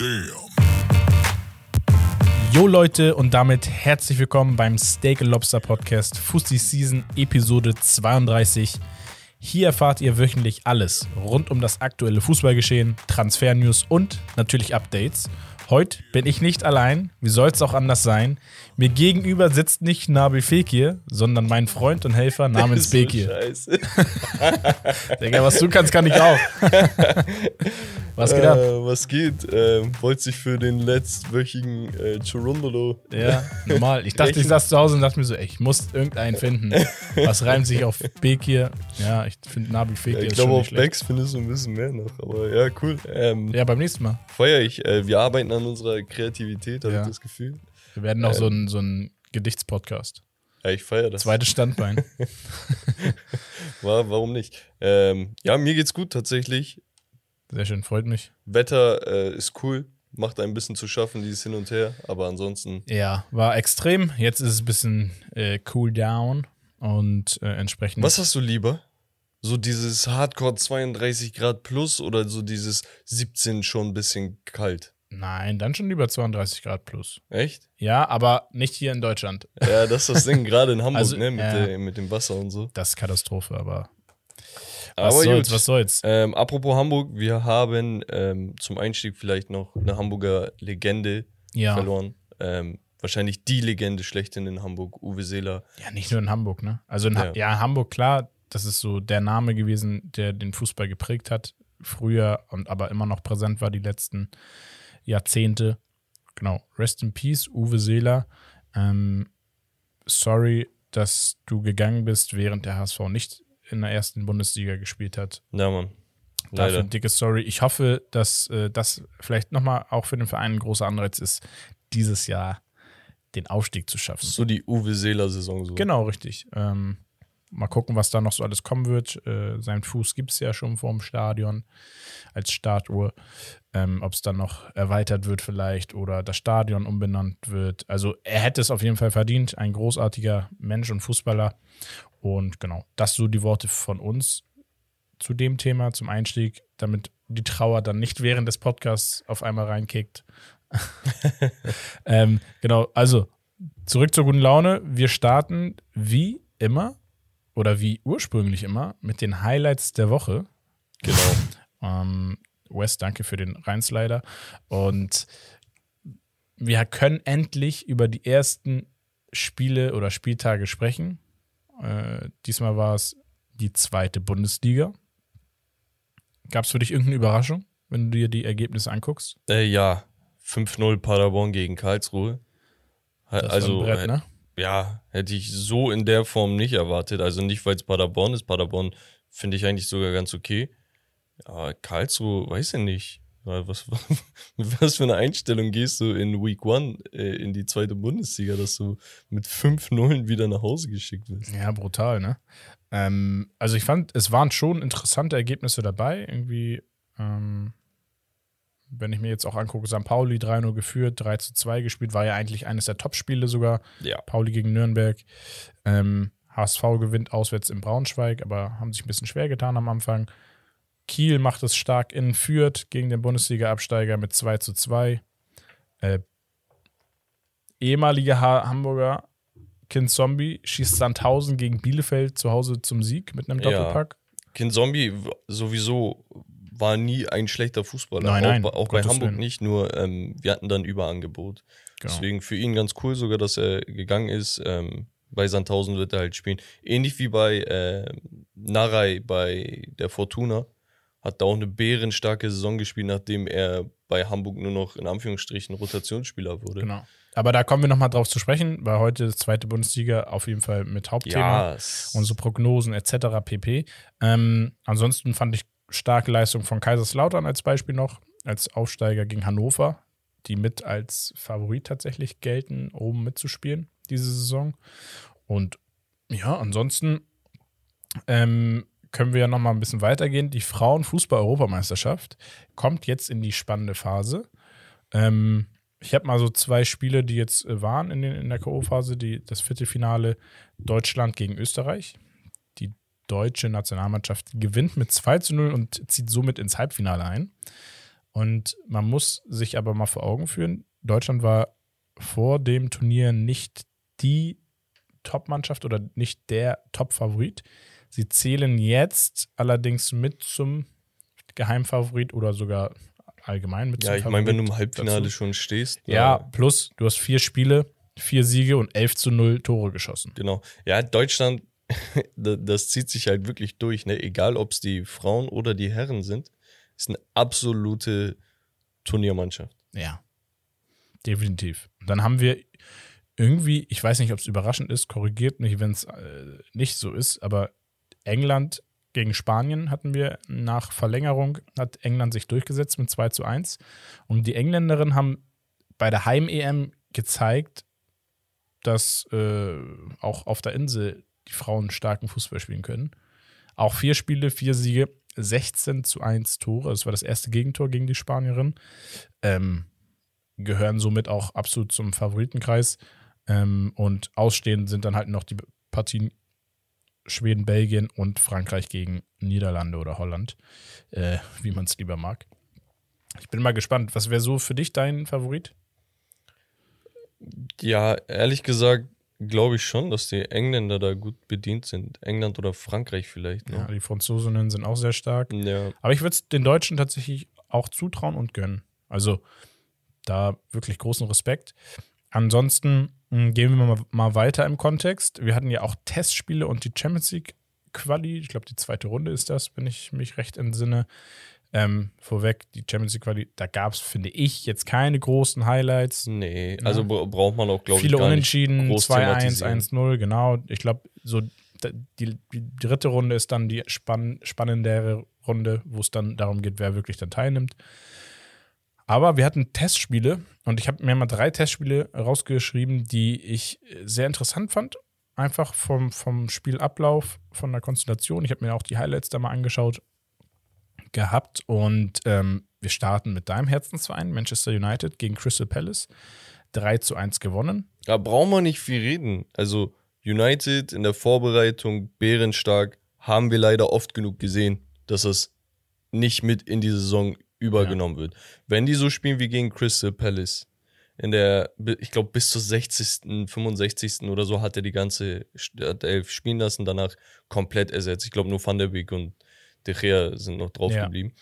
Damn. Jo Leute und damit herzlich willkommen beim Steak Lobster Podcast Fusty Season Episode 32. Hier erfahrt ihr wöchentlich alles rund um das aktuelle Fußballgeschehen, Transfer-News und natürlich Updates. Heute bin ich nicht allein, wie soll es auch anders sein? Mir gegenüber sitzt nicht Nabil Fekir, sondern mein Freund und Helfer namens so Bekir. scheiße. Digga, was du kannst, kann ich auch. was geht ab? Äh, was geht? Ähm, wollte sich für den letztwöchigen äh, Churundolo. Ja, normal. Ich dachte, ich saß zu Hause und dachte mir so, ey, ich muss irgendeinen finden. Was reimt sich auf Bekir? Ja, ich finde Nabil Ja, Fekir ich ist glaube, auf. Bex findest du ein bisschen mehr noch. Aber ja, cool. Ähm, Ja, beim nächsten Mal. Feier ich. Äh, wir arbeiten an unserer Kreativität, habe Ja. ich das Gefühl. Wir werden noch Ähm. so ein, so ein Gedichtspodcast. Ja, ich feiere das. Zweites Standbein. War, warum nicht? Ähm, ja, mir geht's gut tatsächlich. Sehr schön, freut mich. Wetter äh, ist cool. Macht ein bisschen zu schaffen, dieses Hin und Her. Aber ansonsten, Ja, war extrem. Jetzt ist es ein bisschen äh, cool down und äh, entsprechend. was hast du lieber? So dieses Hardcore 32 Grad plus oder so dieses 17 schon ein bisschen kalt? Nein, dann schon lieber 32 Grad plus. Echt? Ja, aber nicht hier in Deutschland. Ja, das ist das Ding, gerade in Hamburg, Also, ne, mit, ja. der, mit dem Wasser und so. Das ist Katastrophe, aber. Was Aber soll's, gut. was soll's? Ähm, apropos Hamburg, wir haben ähm, zum Einstieg vielleicht noch eine Hamburger Legende Ja. verloren. Ähm, wahrscheinlich die Legende schlechthin in Hamburg, Uwe Seeler. Ja, nicht nur in Hamburg, ne? Also in ha ja. Hamburg, klar, das ist so der Name gewesen, der den Fußball geprägt hat, früher und aber immer noch präsent war die letzten Jahrzehnte. Genau. Rest in Peace, Uwe Seeler. Ähm, sorry, dass du gegangen bist, während der HSV nicht in der ersten Bundesliga gespielt hat. Ja, Mann. Dafür Leider. ein dickes Sorry. Ich hoffe, dass äh, das vielleicht nochmal auch für den Verein ein großer Anreiz ist, dieses Jahr den Aufstieg zu schaffen. So die Uwe Seeler-Saison so. Genau, richtig. Ähm, mal gucken, was da noch so alles kommen wird. Äh, sein Fuß gibt es ja schon vorm Stadion als Startuhr. Ähm, Ob es dann noch erweitert wird vielleicht oder das Stadion umbenannt wird. Also er hätte es auf jeden Fall verdient. Ein großartiger Mensch und Fußballer. Und genau, das so die Worte von uns zu dem Thema, zum Einstieg, damit die Trauer dann nicht während des Podcasts auf einmal reinkickt. ähm, genau, also zurück zur guten Laune. Wir starten wie immer oder wie ursprünglich immer mit den Highlights der Woche. Genau. Ähm, Wes, danke für den Reinslider. Und wir können endlich über die ersten Spiele oder Spieltage sprechen. Äh, diesmal war es die zweite Bundesliga. Gab es für dich irgendeine Überraschung, wenn du dir die Ergebnisse anguckst? Äh, ja, 5-0 Paderborn gegen Karlsruhe. Das also, ein Brett, ne? Ja, hätte ich so in der Form nicht erwartet. Also nicht, weil es Paderborn ist. Paderborn finde ich eigentlich sogar ganz okay. Aber Karlsruhe, weiß ich nicht. Was, mit was für eine Einstellung gehst du in Week One äh, in die zweite Bundesliga, dass du mit 5-0 wieder nach Hause geschickt wirst? Ja, brutal, ne? Ähm, also ich fand, es waren schon interessante Ergebnisse dabei. Irgendwie, ähm, wenn ich mir jetzt auch angucke, St. Pauli 3-0 geführt, 3-2 gespielt, war ja eigentlich eines der Top-Spiele sogar. Ja. Pauli gegen Nürnberg. Ähm, HSV gewinnt auswärts in Braunschweig, aber haben sich ein bisschen schwer getan am Anfang. Kiel macht es stark in Fürth gegen den Bundesliga-Absteiger mit 2 zu 2. Äh, ehemaliger ha Hamburger Kind Zombie schießt Sandhausen gegen Bielefeld zu Hause zum Sieg mit einem Ja. Doppelpack. Kind Zombie sowieso war nie ein schlechter Fußballer. Nein, nein, auch, bei- auch bei Hamburg Willen. nicht, nur ähm, wir hatten dann Überangebot. Genau. Deswegen für ihn ganz cool sogar, dass er gegangen ist. Ähm, bei Sandhausen wird er halt spielen. Ähnlich wie bei äh, Narei bei der Fortuna. Hat da auch eine bärenstarke Saison gespielt, nachdem er bei Hamburg nur noch in Anführungsstrichen Rotationsspieler wurde. Genau. Aber da kommen wir nochmal drauf zu sprechen, weil heute ist zweite Bundesliga auf jeden Fall mit Hauptthema. Ja, es- unsere Prognosen etc. pp. Ähm, ansonsten fand ich starke Leistung von Kaiserslautern als Beispiel noch, als Aufsteiger gegen Hannover, die mit als Favorit tatsächlich gelten, oben mitzuspielen diese Saison. Und ja, ansonsten ähm, können wir ja noch mal ein bisschen weitergehen. Die Frauenfußball-Europameisterschaft kommt jetzt in die spannende Phase. Ähm, ich habe mal so zwei Spiele, die jetzt äh, waren in, den, in der K.O.-Phase, das Viertelfinale Deutschland gegen Österreich. Deutsche Nationalmannschaft gewinnt mit 2 zu 0 und zieht somit ins Halbfinale ein. Und man muss sich aber mal vor Augen führen, Deutschland war vor dem Turnier nicht die Top-Mannschaft oder nicht der Top-Favorit. Sie zählen jetzt allerdings mit zum Geheimfavorit oder sogar allgemein mit Ja, zum ich meine, wenn du im Halbfinale dazu. schon stehst. Ja, plus du hast vier Spiele, vier Siege und 11 zu 0 Tore geschossen. Genau. Ja, Deutschland, das zieht sich halt wirklich durch, ne? Egal ob es die Frauen oder die Herren sind, ist eine absolute Turniermannschaft. Ja, definitiv. Dann haben wir irgendwie, ich weiß nicht, ob es überraschend ist, korrigiert mich, wenn es äh, nicht so ist, aber England gegen Spanien hatten wir nach Verlängerung, hat England sich durchgesetzt mit 2 zu 1. Und die Engländerinnen haben bei der Heim-EM gezeigt, dass äh, auch auf der Insel die Frauen starken Fußball spielen können. Auch vier Spiele, vier Siege, 16 zu 1 Tore. Das war das erste Gegentor gegen die Spanierin. Ähm, gehören somit auch absolut zum Favoritenkreis. Ähm, und ausstehend sind dann halt noch die Partien Schweden, Belgien und Frankreich gegen Niederlande oder Holland, äh, wie man es lieber mag. Ich bin mal gespannt. Was wäre so für dich dein Favorit? Ja, ehrlich gesagt, glaube ich schon, dass die Engländer da gut bedient sind. England oder Frankreich vielleicht. Ja, Ne? die Franzosinnen sind auch sehr stark. Ja. Aber ich würde es den Deutschen tatsächlich auch zutrauen und gönnen. Also da wirklich großen Respekt. Ansonsten mh, gehen wir mal, mal weiter im Kontext. Wir hatten ja auch Testspiele und die Champions League Quali. Ich glaube, die zweite Runde ist das, wenn ich mich recht entsinne. Ähm, vorweg, die Champions League Quali, da gab es, finde ich, jetzt keine großen Highlights. Nee, also bra- braucht man auch, glaube ich, Viele Unentschieden, groß 2-1, thematisieren. 1-0, genau. Ich glaube, so die, die dritte Runde ist dann die spann spannendere Runde, wo es dann darum geht, wer wirklich dann teilnimmt. Aber wir hatten Testspiele und ich habe mir mal drei Testspiele rausgeschrieben, die ich sehr interessant fand. Einfach vom, vom Spielablauf, von der Konstellation. Ich habe mir auch die Highlights da mal angeschaut gehabt und ähm, wir starten mit deinem Herzensverein, Manchester United gegen Crystal Palace. 3 zu 1 gewonnen. Da braucht man nicht viel reden. Also United in der Vorbereitung, bärenstark, haben wir leider oft genug gesehen, dass es nicht mit in die Saison übergenommen wird. Wenn die so spielen wie gegen Crystal Palace, in der, ich glaube, bis zur 60., 65. oder so hat er die ganze hat Elf spielen lassen, danach komplett ersetzt. Ich glaube, nur Van der Beek und De Gea sind noch drauf Ja. geblieben.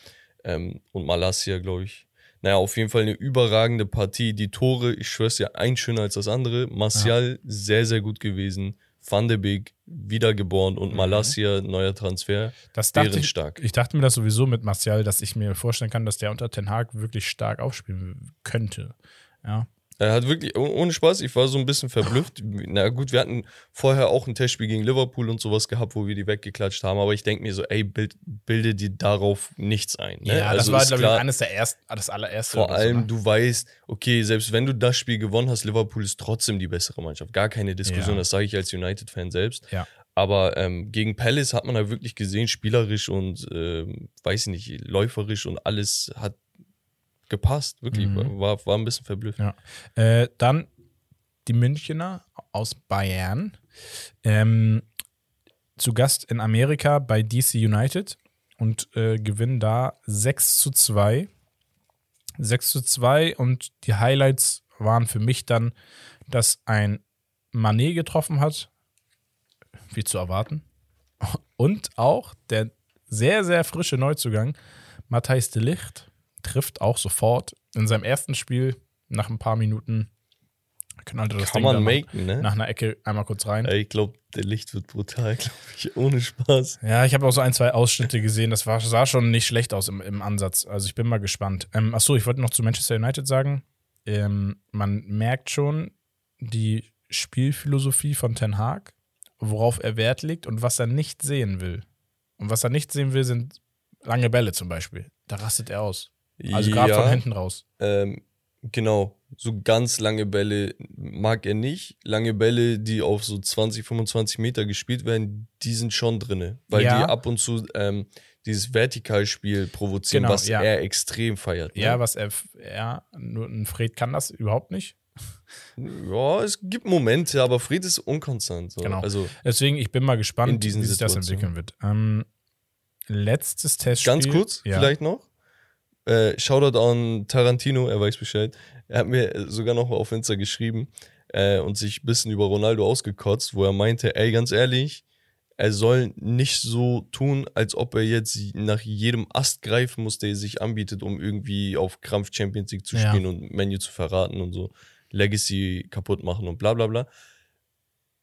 Ähm, und Malasia, glaube ich. Naja, auf jeden Fall eine überragende Partie. Die Tore, ich schwör's dir, ein schöner als das andere. Martial, sehr, sehr gut gewesen. Van de Beek, wiedergeboren. Und Malasia, neuer Transfer. Das dachte ich, Bärenstark. ich dachte mir das sowieso mit Martial, dass ich mir vorstellen kann, dass der unter Ten Hag wirklich stark aufspielen könnte. Ja. Er hat wirklich, oh- ohne Spaß, ich war so ein bisschen verblüfft. Na gut, wir hatten vorher auch ein Testspiel gegen Liverpool und sowas gehabt, wo wir die weggeklatscht haben, aber ich denke mir so, ey, bild, bilde dir darauf nichts ein. Ne? Ja, das Also war, ist glaube ich, eines der ersten, ah, das allererste. Vor oder so, allem, ne? du weißt, okay, selbst wenn du das Spiel gewonnen hast, Liverpool ist trotzdem die bessere Mannschaft. Gar keine Diskussion, Ja. das sage ich als United-Fan selbst. Ja. Aber ähm, gegen Palace hat man da wirklich gesehen, spielerisch und, ähm, weiß ich nicht, läuferisch und alles hat gepasst. Wirklich, Mhm. war, war ein bisschen verblüfft. Ja. Äh, dann die Münchner aus Bayern. Ähm, zu Gast in Amerika bei DC United und äh, gewinnen da 6 zu 2. 6 zu 2 und die Highlights waren für mich dann, dass ein Manet getroffen hat, wie zu erwarten. Und auch der sehr, sehr frische Neuzugang, Matthijs de Licht, trifft auch sofort in seinem ersten Spiel nach ein paar Minuten. Knallte das Kann Ding man maken, ne? nach, einer Ecke einmal kurz rein. Ey, ich glaube, der Licht wird brutal, glaube ich, ohne Spaß. Ja, ich habe auch so ein, zwei Ausschnitte gesehen. Das war, sah schon nicht schlecht aus im, im Ansatz. Also ich bin mal gespannt. Ähm, achso, ich wollte noch zu Manchester United sagen. Ähm, man merkt schon die Spielphilosophie von Ten Hag, worauf er Wert legt und was er nicht sehen will. Und was er nicht sehen will, sind lange Bälle zum Beispiel. Da rastet er aus. Also gerade Ja. von hinten raus. Ähm, genau, so ganz lange Bälle mag er nicht. Lange Bälle, die auf so 20, 25 Meter gespielt werden, die sind schon drinne. Weil Ja. die ab und zu ähm, dieses Vertikalspiel provozieren, Genau, was ja. er extrem feiert. Ne? Ja, was er, ja, nur ein Fred kann das überhaupt nicht. ja, es gibt Momente, aber Fred ist unkonstant. So. Genau. Also Deswegen, ich bin mal gespannt, wie sich das entwickeln wird. Ähm, letztes Testspiel. ganz kurz, ja. vielleicht noch. Äh, Shoutout an Tarantino, er weiß Bescheid. Er hat mir sogar noch auf Insta geschrieben äh, und sich ein bisschen über Ronaldo ausgekotzt, wo er meinte, ey, ganz ehrlich, er soll nicht so tun, als ob er jetzt nach jedem Ast greifen muss, der sich anbietet, um irgendwie auf Krampf Champions League zu Ja. spielen und Menu zu verraten und so Legacy kaputt machen und bla bla bla.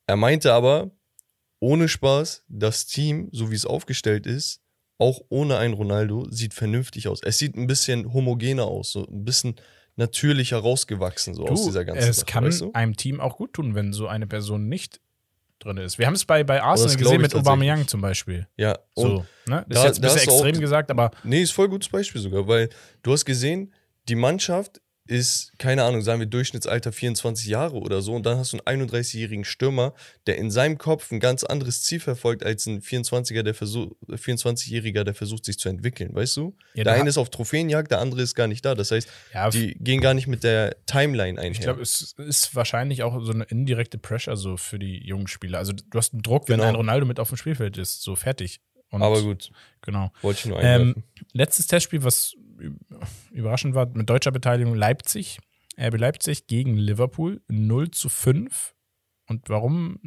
Er meinte aber, ohne Spaß, das Team, so wie es aufgestellt ist, auch ohne einen Ronaldo, sieht vernünftig aus. Es sieht ein bisschen homogener aus, so ein bisschen natürlicher rausgewachsen, so aus Du, dieser ganzen es Sache, kann weißt du? einem Team auch gut tun, wenn so eine Person nicht drin ist. Wir haben es bei, bei Arsenal gesehen mit Aubameyang zum Beispiel. Ja, So, ne? Das da- ist jetzt ein bisschen du auch- extrem gesagt, aber Nee, ist voll gutes Beispiel sogar, weil du hast gesehen, die Mannschaft ist, keine Ahnung, sagen wir Durchschnittsalter 24 Jahre oder so und dann hast du einen 31-jährigen Stürmer, der in seinem Kopf ein ganz anderes Ziel verfolgt als ein 24er, der versucht, 24-Jähriger, der versucht sich zu entwickeln, weißt du? Ja, der eine ist auf Trophäenjagd, der andere ist gar nicht da. Das heißt, ja, die gehen gar nicht mit der Timeline einher. ich glaube, es ist wahrscheinlich auch so eine indirekte Pressure so für die jungen Spieler. Also du hast einen Druck, wenn Genau. ein Ronaldo mit auf dem Spielfeld ist, so fertig. Und, Aber gut, Genau. wollte ich nur Ähm, einwerfen. letztes Testspiel, was überraschend war, mit deutscher Beteiligung Leipzig, RB Leipzig gegen Liverpool 0 zu 5. Und warum?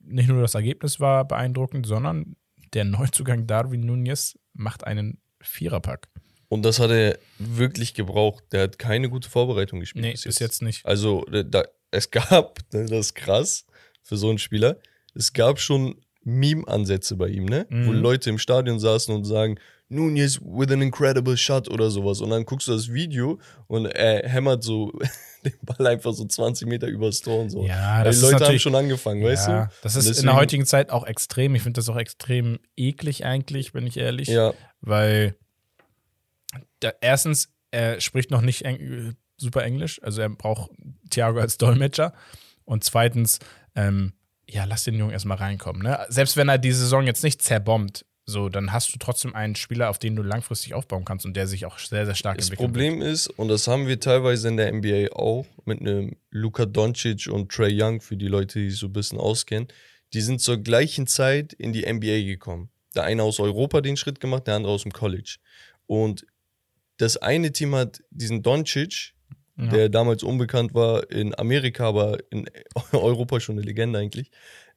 Nicht nur das Ergebnis war beeindruckend, sondern der Neuzugang Darwin Nunez macht einen Viererpack. und das hat er wirklich gebraucht. Der hat keine gute Vorbereitung gespielt. Nee, bis jetzt nicht. Also, da- es gab, das ist krass für so einen Spieler, es gab schon Meme-Ansätze bei ihm, ne? Wo Mhm. Leute im Stadion saßen und sagen, Nunez with an incredible shot oder sowas. Und dann guckst du das Video und er hämmert so den Ball einfach so 20 Meter übers Tor und so. Ja, das die ist Leute haben schon angefangen, weißt ja, du? das ist in der heutigen Zeit auch extrem. Ich finde das auch extrem eklig eigentlich, bin ich ehrlich. Ja, weil da, erstens, er spricht noch nicht eng, super Englisch, also er braucht Thiago als Dolmetscher. Und zweitens, ähm, ja, lass den Jungen erstmal reinkommen. Ne? Selbst wenn er die Saison jetzt nicht zerbombt, so, dann hast du trotzdem einen Spieler, auf den du langfristig aufbauen kannst und der sich auch sehr, sehr stark Das entwickelt. Problem ist, und das haben wir teilweise in der NBA auch, mit einem Luka Doncic und Trey Young, für die Leute, die sich so ein bisschen auskennen, die sind zur gleichen Zeit in die NBA gekommen. Der eine aus Europa den Schritt gemacht, der andere aus dem College. Und das eine Team hat diesen Doncic, Ja. der damals unbekannt war in Amerika, aber in Europa schon eine Legende eigentlich.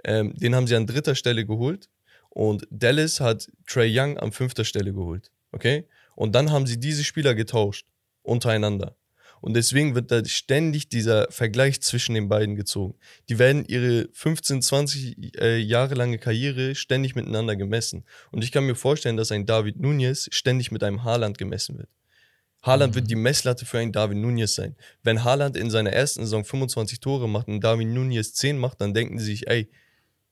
Ähm, den haben sie an dritter Stelle geholt und Dallas hat Trey Young an fünfter Stelle geholt. Okay? Und dann haben sie diese Spieler getauscht untereinander. Und deswegen wird da ständig dieser Vergleich zwischen den beiden gezogen. Die werden ihre 15, 20 äh, Jahre lange Karriere ständig miteinander gemessen. Und ich kann mir vorstellen, dass ein David Nunez ständig mit einem Haaland gemessen wird. Haaland wird die Messlatte für einen David Nunez sein. Wenn Haaland in seiner ersten Saison 25 Tore macht und David Nunez 10 macht, dann denken sie sich, ey,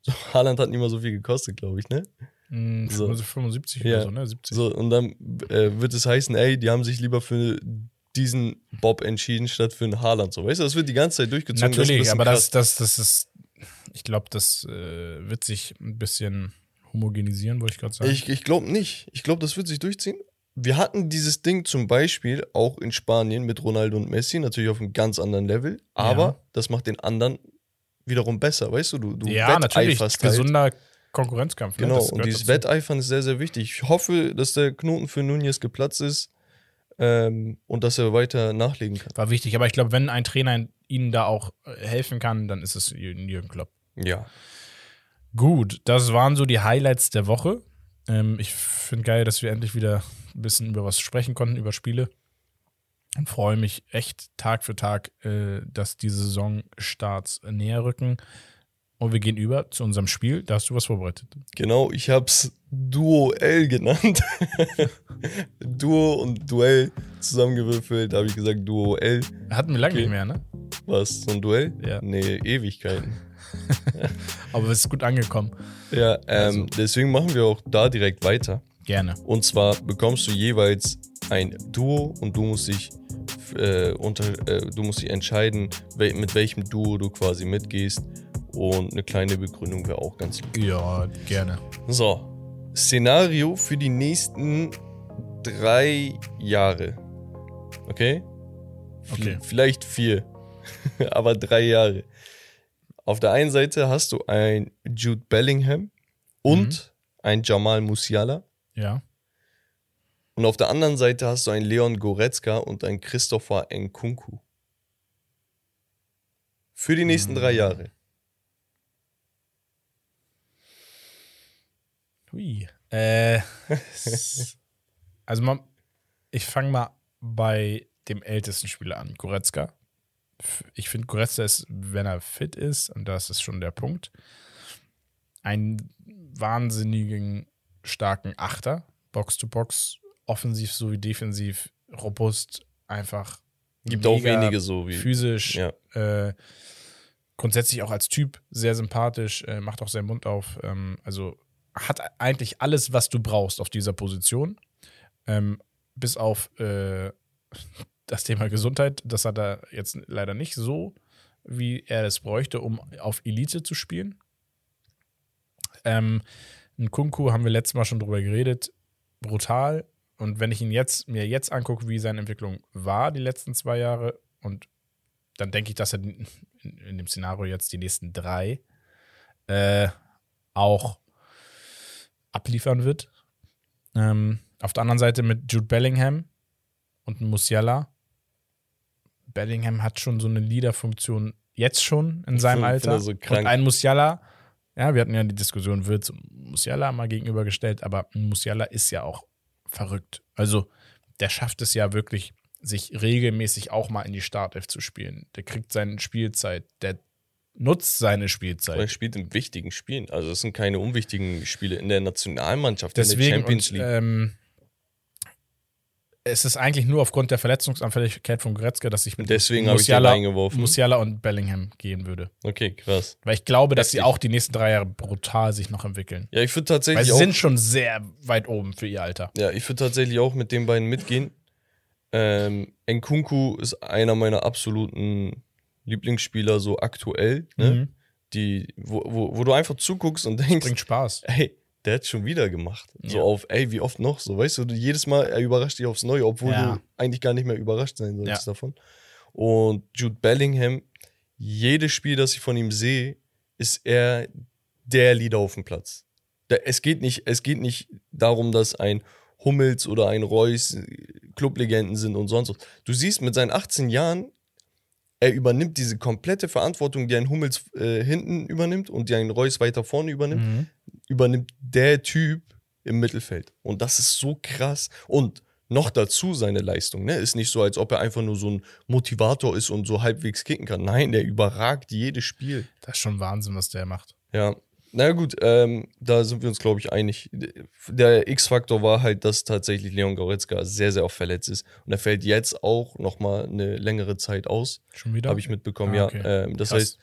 so, Haaland hat nicht mal so viel gekostet, glaube ich, ne? Mm, So. 75 Ja. oder so, ne? 70. So, und dann äh, wird es heißen, ey, die haben sich lieber für diesen Bob entschieden, statt für einen Haaland. So, weißt du, das wird die ganze Zeit durchgezogen. das Natürlich, bisschen aber krass. das, das, das ist, ich glaube, das äh, wird sich ein bisschen homogenisieren, wollte ich gerade sagen. Ich, ich glaube nicht. Ich glaube, das wird sich durchziehen. Wir hatten dieses Ding zum Beispiel auch in Spanien mit Ronaldo und Messi, natürlich auf einem ganz anderen Level, aber Ja. das macht den anderen wiederum besser, weißt du? Du, du ja, natürlich, halt. gesunder Konkurrenzkampf. Ne? Genau, Das und dieses dazu. Wetteifern ist sehr, sehr wichtig. Ich hoffe, dass der Knoten für Nunez geplatzt ist ähm, und dass er weiter nachlegen kann. war wichtig. Aber ich glaube, wenn ein Trainer ihnen da auch äh, helfen kann, dann ist es Jürgen Jürgen Klopp. Ja. Gut, das waren so die Highlights der Woche. Ähm, ich finde geil, dass wir endlich wieder ein bisschen über was sprechen konnten, über Spiele. Und freue mich echt Tag für Tag, äh, dass die Saisonstarts näher rücken. Und wir gehen über zu unserem Spiel. Da hast du was vorbereitet. Genau, ich hab's Duo-L genannt. Duo und Duell zusammengewürfelt, da habe ich gesagt Duo-L. Hatten wir lange Okay. nicht mehr, ne? Was, so ein Duell? Ja. Nee, Ewigkeiten. Aber es ist gut angekommen. Ja, ähm, Also. deswegen machen wir auch da direkt weiter. Gerne. Und zwar bekommst du jeweils ein Duo und du musst dich, äh, unter, äh, du musst dich entscheiden, wel mit welchem Duo du quasi mitgehst. Und eine kleine Begründung wäre auch ganz lieb. Ja, gerne. So, Szenario für die nächsten drei Jahre. Okay? Okay. Vielleicht vier, aber drei Jahre. Auf der einen Seite hast du ein Jude Bellingham und Mhm. ein Jamal Musiala. Ja. Und auf der anderen Seite hast du einen Leon Goretzka und einen Christopher Nkunku. Für die nächsten drei Mhm. Jahre. Hui. Äh, also man, ich fange mal bei dem ältesten Spieler an, Goretzka. Ich finde, Goretzka ist, wenn er fit ist, und das ist schon der Punkt, einen wahnsinnigen starken Achter, Box-to-Box, offensiv sowie defensiv, robust, einfach Gibt auch wenige so wie. physisch, Ja. äh, grundsätzlich auch als Typ sehr sympathisch, äh, macht auch seinen Mund auf. Ähm, also hat eigentlich alles, was du brauchst auf dieser Position. Ähm, bis auf äh, das Thema Gesundheit. Das hat er jetzt leider nicht so, wie er es bräuchte, um auf Elite zu spielen. Ähm, ein Kunku haben wir letztes Mal schon drüber geredet. Brutal. Und wenn ich ihn jetzt, mir jetzt angucke, wie seine Entwicklung war, die letzten zwei Jahre, und dann denke ich, dass er in, in dem Szenario jetzt die nächsten drei äh, auch abliefern wird. Ähm, auf der anderen Seite mit Jude Bellingham und Musiala. Bellingham hat schon so eine Leader-Funktion jetzt schon in seinem Alter. er so und ein Musiala, ja, wir hatten ja die Diskussion, wird Musiala mal gegenübergestellt, aber ein Musiala ist ja auch verrückt. Also der schafft es ja wirklich, sich regelmäßig auch mal in die Startelf zu spielen. Der kriegt seine Spielzeit, der nutzt seine Er Spielzeit. spielt in wichtigen Spielen. Also es sind keine unwichtigen Spiele in der Nationalmannschaft, in der Deswegen Champions und, League. ähm, es ist eigentlich nur aufgrund der Verletzungsanfälligkeit von Goretzka, dass ich mit Deswegen habe ich Musiala. Musiala und Bellingham gehen würde. Okay, krass. Weil ich glaube, dass sie Heftig. auch die nächsten drei Jahre brutal sich noch entwickeln. Ja, ich würde Weil tatsächlich sie auch. sind schon sehr weit oben für ihr Alter. Ja, ich würde tatsächlich auch mit den beiden mitgehen. Ähm, Nkunku ist einer meiner absoluten Lieblingsspieler so aktuell, ne? Mhm. Die, wo, wo, wo du einfach zuguckst und denkst, Bringt Spaß. ey, der hat schon wieder gemacht. So Ja. auf, ey, wie oft noch? So, weißt du, jedes Mal, er überrascht dich aufs Neue, obwohl Ja. du eigentlich gar nicht mehr überrascht sein solltest Ja. davon. Und Jude Bellingham, jedes Spiel, das ich von ihm sehe, ist er der Leader auf dem Platz. Es, geht nicht, es geht nicht darum, dass ein Hummels oder ein Reus äh, Clublegenden sind und sonst was. Du siehst, mit seinen 18 Jahren, er übernimmt diese komplette Verantwortung, die ein Hummels äh, hinten übernimmt und die ein Reus weiter vorne übernimmt Mhm. übernimmt der Typ im Mittelfeld. Und das ist so krass. Und noch dazu seine Leistung. Ne? Ist nicht so, als ob er einfach nur so ein Motivator ist und so halbwegs kicken kann. Nein, der überragt jedes Spiel. Das ist schon Wahnsinn, was der macht. Ja. Na gut, ähm, da sind wir uns, glaube ich, einig. Der X-Faktor war halt, dass tatsächlich Leon Goretzka sehr, sehr oft verletzt ist. Und er fällt jetzt auch noch mal eine längere Zeit aus. Schon wieder? Habe ich mitbekommen, Ah, ja. okay. Ähm, das Krass. heißt,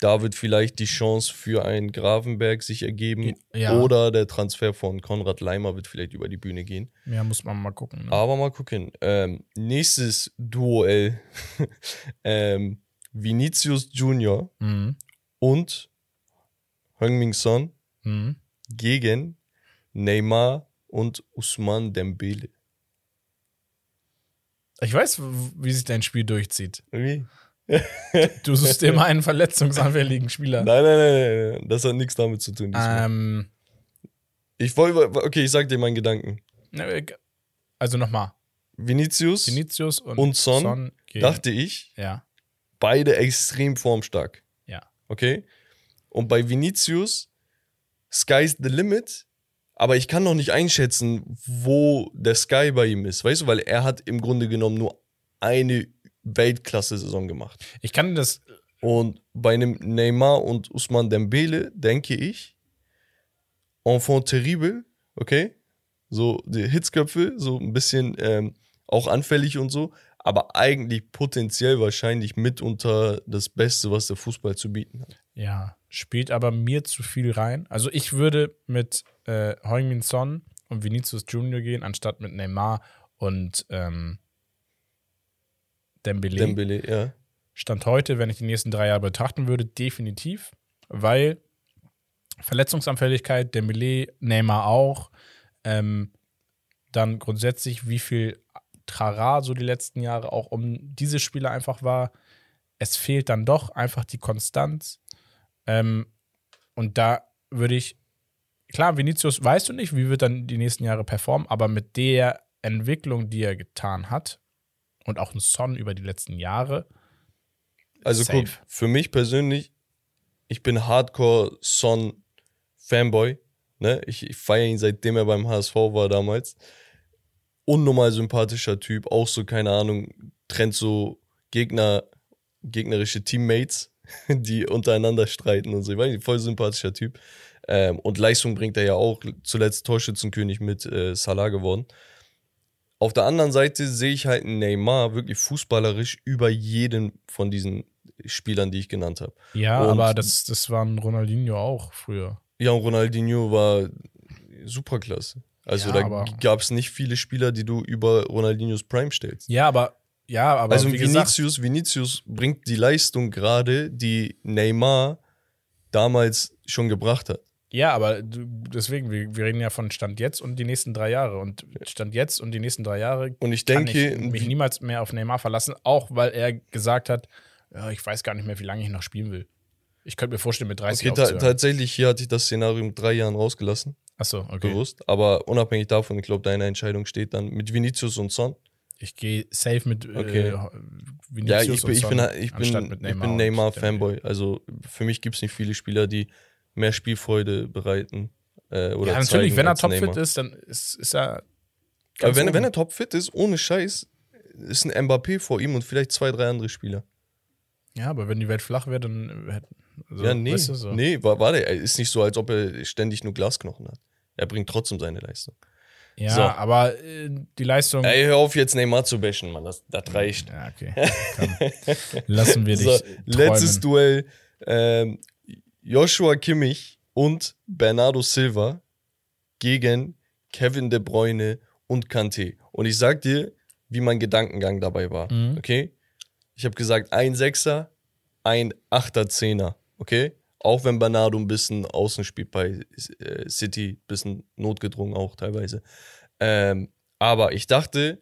da wird vielleicht die Chance für einen Gravenberg sich ergeben Ja. oder der Transfer von Konrad Leimer wird vielleicht über die Bühne gehen. Ja, muss man mal gucken. Ne? Aber mal gucken. Ähm, nächstes Duell. ähm, Vinicius Junior Mhm. und Heung-Min Son Mhm. gegen Neymar und Usman Dembele. Ich weiß, wie sich dein Spiel durchzieht. Wie? Du suchst immer einen verletzungsanfälligen Spieler. Nein, nein, nein, nein, das hat nichts damit zu tun. Ähm, Ich wollte, okay, ich sag dir meinen Gedanken. ne, also nochmal. Vinicius, Vinicius und, Und Son gegen, dachte ich, Ja, beide extrem formstark. ja. Okay? Und bei Vinicius, sky's the limit, aber ich kann noch nicht einschätzen, wo der Sky bei ihm ist. Weißt du, weil er hat im Grunde genommen nur eine Weltklasse-Saison gemacht. Ich kann das. Und bei einem Neymar und Usman Dembele denke ich, Enfant terrible, okay? So die Hitzköpfe, so ein bisschen ähm, auch anfällig und so, aber eigentlich potenziell wahrscheinlich mitunter das Beste, was der Fußball zu bieten hat. Ja, spielt aber mir zu viel rein. Also ich würde mit äh, Heung-Min Son und Vinicius Junior gehen, anstatt mit Neymar und ähm, Dembele. Dembele, ja. Stand heute, wenn ich die nächsten drei Jahre betrachten würde, definitiv, weil Verletzungsanfälligkeit, Dembele, Neymar auch, ähm, dann grundsätzlich, wie viel Trara so die letzten Jahre auch um diese Spieler einfach war. Es fehlt dann doch einfach die Konstanz. Ähm, und da würde ich, klar, Vinicius weißt du nicht, wie wird dann die nächsten Jahre performen, aber mit der Entwicklung, die er getan hat, und auch ein Son über die letzten Jahre, Also Safe. guck, für mich persönlich, ich bin Hardcore Son Fanboy. Ne? Ich, ich feiere ihn seitdem er beim HSV war damals. Unnormal sympathischer Typ, auch so, keine Ahnung, trennt so Gegner, gegnerische Teammates, die untereinander streiten und so. Ich weiß nicht, voll sympathischer Typ. Ähm, und Leistung bringt er ja auch, zuletzt Torschützenkönig mit äh, Salah geworden. Auf der anderen Seite sehe ich halt Neymar wirklich fußballerisch über jeden von diesen Spielern, die ich genannt habe. ja, Und- aber das, das war ein Ronaldinho auch früher. Ja, und Ronaldinho war superklasse. Also Ja, da gab es nicht viele Spieler, die du über Ronaldinhos Prime stellst. Ja, aber, ja, aber also wie gesagt, Vinicius, Vinicius bringt die Leistung gerade, die Neymar damals schon gebracht hat. Ja, aber deswegen, wir, wir reden ja von Stand jetzt und die nächsten drei Jahre. Und Stand jetzt und die nächsten drei Jahre Und ich kann denke, ich mich niemals mehr auf Neymar verlassen, auch weil er gesagt hat, ja, ich weiß gar nicht mehr, wie lange ich noch spielen will. Ich könnte mir vorstellen, mit 30 okay, ta tatsächlich, hier hatte ich das Szenario mit drei Jahren rausgelassen, Achso, okay. bewusst. Aber unabhängig davon, ich glaube, deine Entscheidung steht dann mit Vinicius und Son. Ich gehe safe mit Okay. äh, Ja, Vinicius ich bin, und ich Son, bin, ich bin, anstatt ich bin und Neymar-Fanboy. Dembele. Also für mich gibt es nicht viele Spieler, die mehr Spielfreude bereiten. Äh, oder Ja, natürlich, wenn er topfit Neymar. ist, dann ist, ist er. Aber wenn, oben. wenn er topfit ist, ohne Scheiß, ist ein Mbappé vor ihm und vielleicht zwei, drei andere Spieler. Ja, aber wenn die Welt flach wäre, dann hätten. Also, ja, nee. weißt du, so. Nee, war, war der. Er ist nicht so, als ob er ständig nur Glasknochen hat. Er bringt trotzdem seine Leistung. Ja, So. aber äh, die Leistung. Ey, hör auf jetzt Neymar zu bashen, Mann. Das, das reicht. Ja, okay. Komm. Lassen wir dich. So, letztes Duell. Ähm, Joshua Kimmich und Bernardo Silva gegen Kevin De Bruyne und Kanté. Und ich sag dir, wie mein Gedankengang dabei war. Mhm. Okay? Ich habe gesagt, ein Sechser, ein Achter, Zehner. Okay? Auch wenn Bernardo ein bisschen außen spielt bei äh, City, bisschen notgedrungen auch teilweise. Ähm, aber ich dachte,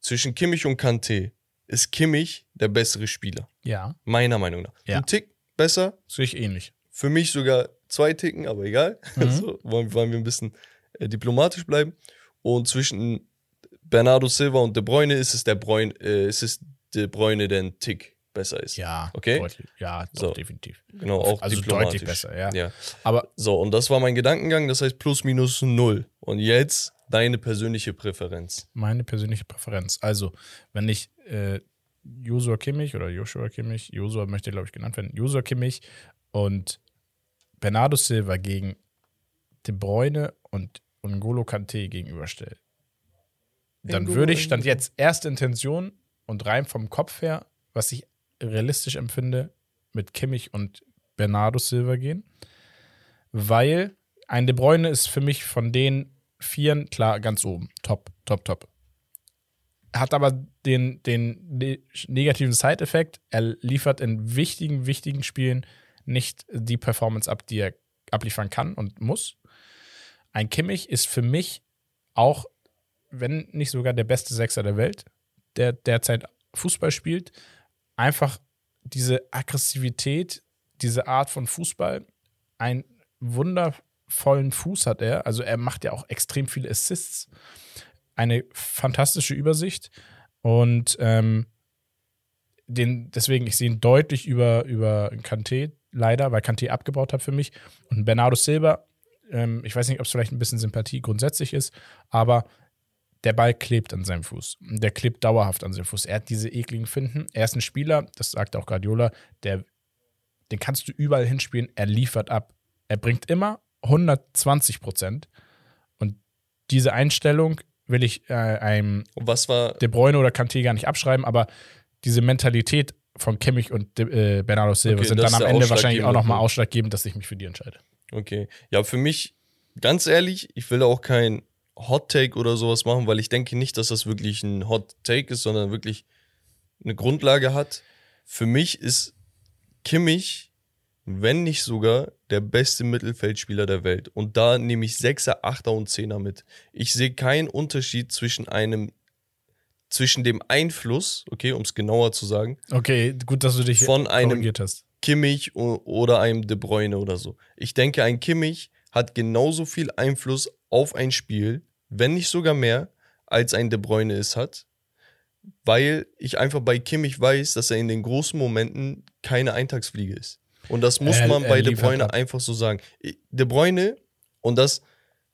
zwischen Kimmich und Kanté ist Kimmich der bessere Spieler. Ja, Meiner Meinung nach. Ja. Ein Tick besser. sehe ich ähnlich. Für mich sogar zwei Ticken, aber egal. Mhm. So, wollen, wollen wir ein bisschen äh, diplomatisch bleiben. Und zwischen Bernardo Silva und De Bruyne ist es der Bruyne, äh, ist es De Bruyne, der ein Tick besser ist. Ja, Okay. Deutlich. Ja, doch, So. definitiv. Genau, auch also diplomatisch. deutlich besser, ja. ja. Aber So, und das war mein Gedankengang, das heißt plus minus null. Und jetzt deine persönliche Präferenz. meine persönliche Präferenz. Also, wenn ich äh, Joshua Kimmich oder Joshua Kimmich, Joshua möchte, glaube ich, genannt werden, Joshua Kimmich und Bernardo Silva gegen De Bruyne und N'Golo Kanté gegenüberstelle, dann würde ich Stand jetzt erste Intention und rein vom Kopf her, was ich realistisch empfinde, mit Kimmich und Bernardo Silva gehen, weil ein De Bruyne ist für mich von den Vieren klar ganz oben. Top, top, top. Hat aber den, den ne negativen Side-Effekt. Er liefert in wichtigen, wichtigen Spielen nicht die Performance ab, die er abliefern kann und muss. Ein Kimmich ist für mich auch, wenn nicht sogar der beste Sechser der Welt, der derzeit Fußball spielt. Einfach diese Aggressivität, diese Art von Fußball, einen wundervollen Fuß hat er. Also er macht ja auch extrem viele Assists. Eine fantastische Übersicht. Und ähm, den, deswegen, ich sehe ihn deutlich über, über Kanté, leider, weil Kanté abgebaut hat für mich. Und Bernardo Silva, ähm, ich weiß nicht, ob es vielleicht ein bisschen Sympathie grundsätzlich ist, aber der Ball klebt an seinem Fuß. Der klebt dauerhaft an seinem Fuß. Er hat diese ekligen Finden. Er ist ein Spieler, das sagt auch Guardiola, der, den kannst du überall hinspielen. Er liefert ab. Er bringt immer 120 Prozent. Und diese Einstellung will ich äh, einem was war, De Bruyne oder Kanté gar nicht abschreiben, aber diese Mentalität von Kimmich und De, äh, Bernardo Silva Okay, sind dann am Ende wahrscheinlich auch nochmal Punkt. ausschlaggebend, dass ich mich für die entscheide. okay. Ja, für mich, ganz ehrlich, ich will auch kein Hot Take oder sowas machen, weil ich denke nicht, dass das wirklich ein Hot Take ist, sondern wirklich eine Grundlage hat. Für mich ist Kimmich, wenn nicht sogar, der beste Mittelfeldspieler der Welt. Und da nehme ich Sechser, Achter und Zehner mit. Ich sehe keinen Unterschied zwischen einem, zwischen dem Einfluss, okay, um es genauer zu sagen, Okay, gut, dass du dich Von einem- hast. Kimmich oder einem De Bruyne oder so. Ich denke, ein Kimmich hat genauso viel Einfluss auf ein Spiel, wenn nicht sogar mehr, als ein De Bruyne es hat, weil ich einfach bei Kimmich weiß, dass er in den großen Momenten keine Eintagsfliege ist. Und das muss Er- man bei De Bruyne ab. einfach so sagen. De Bruyne, und das,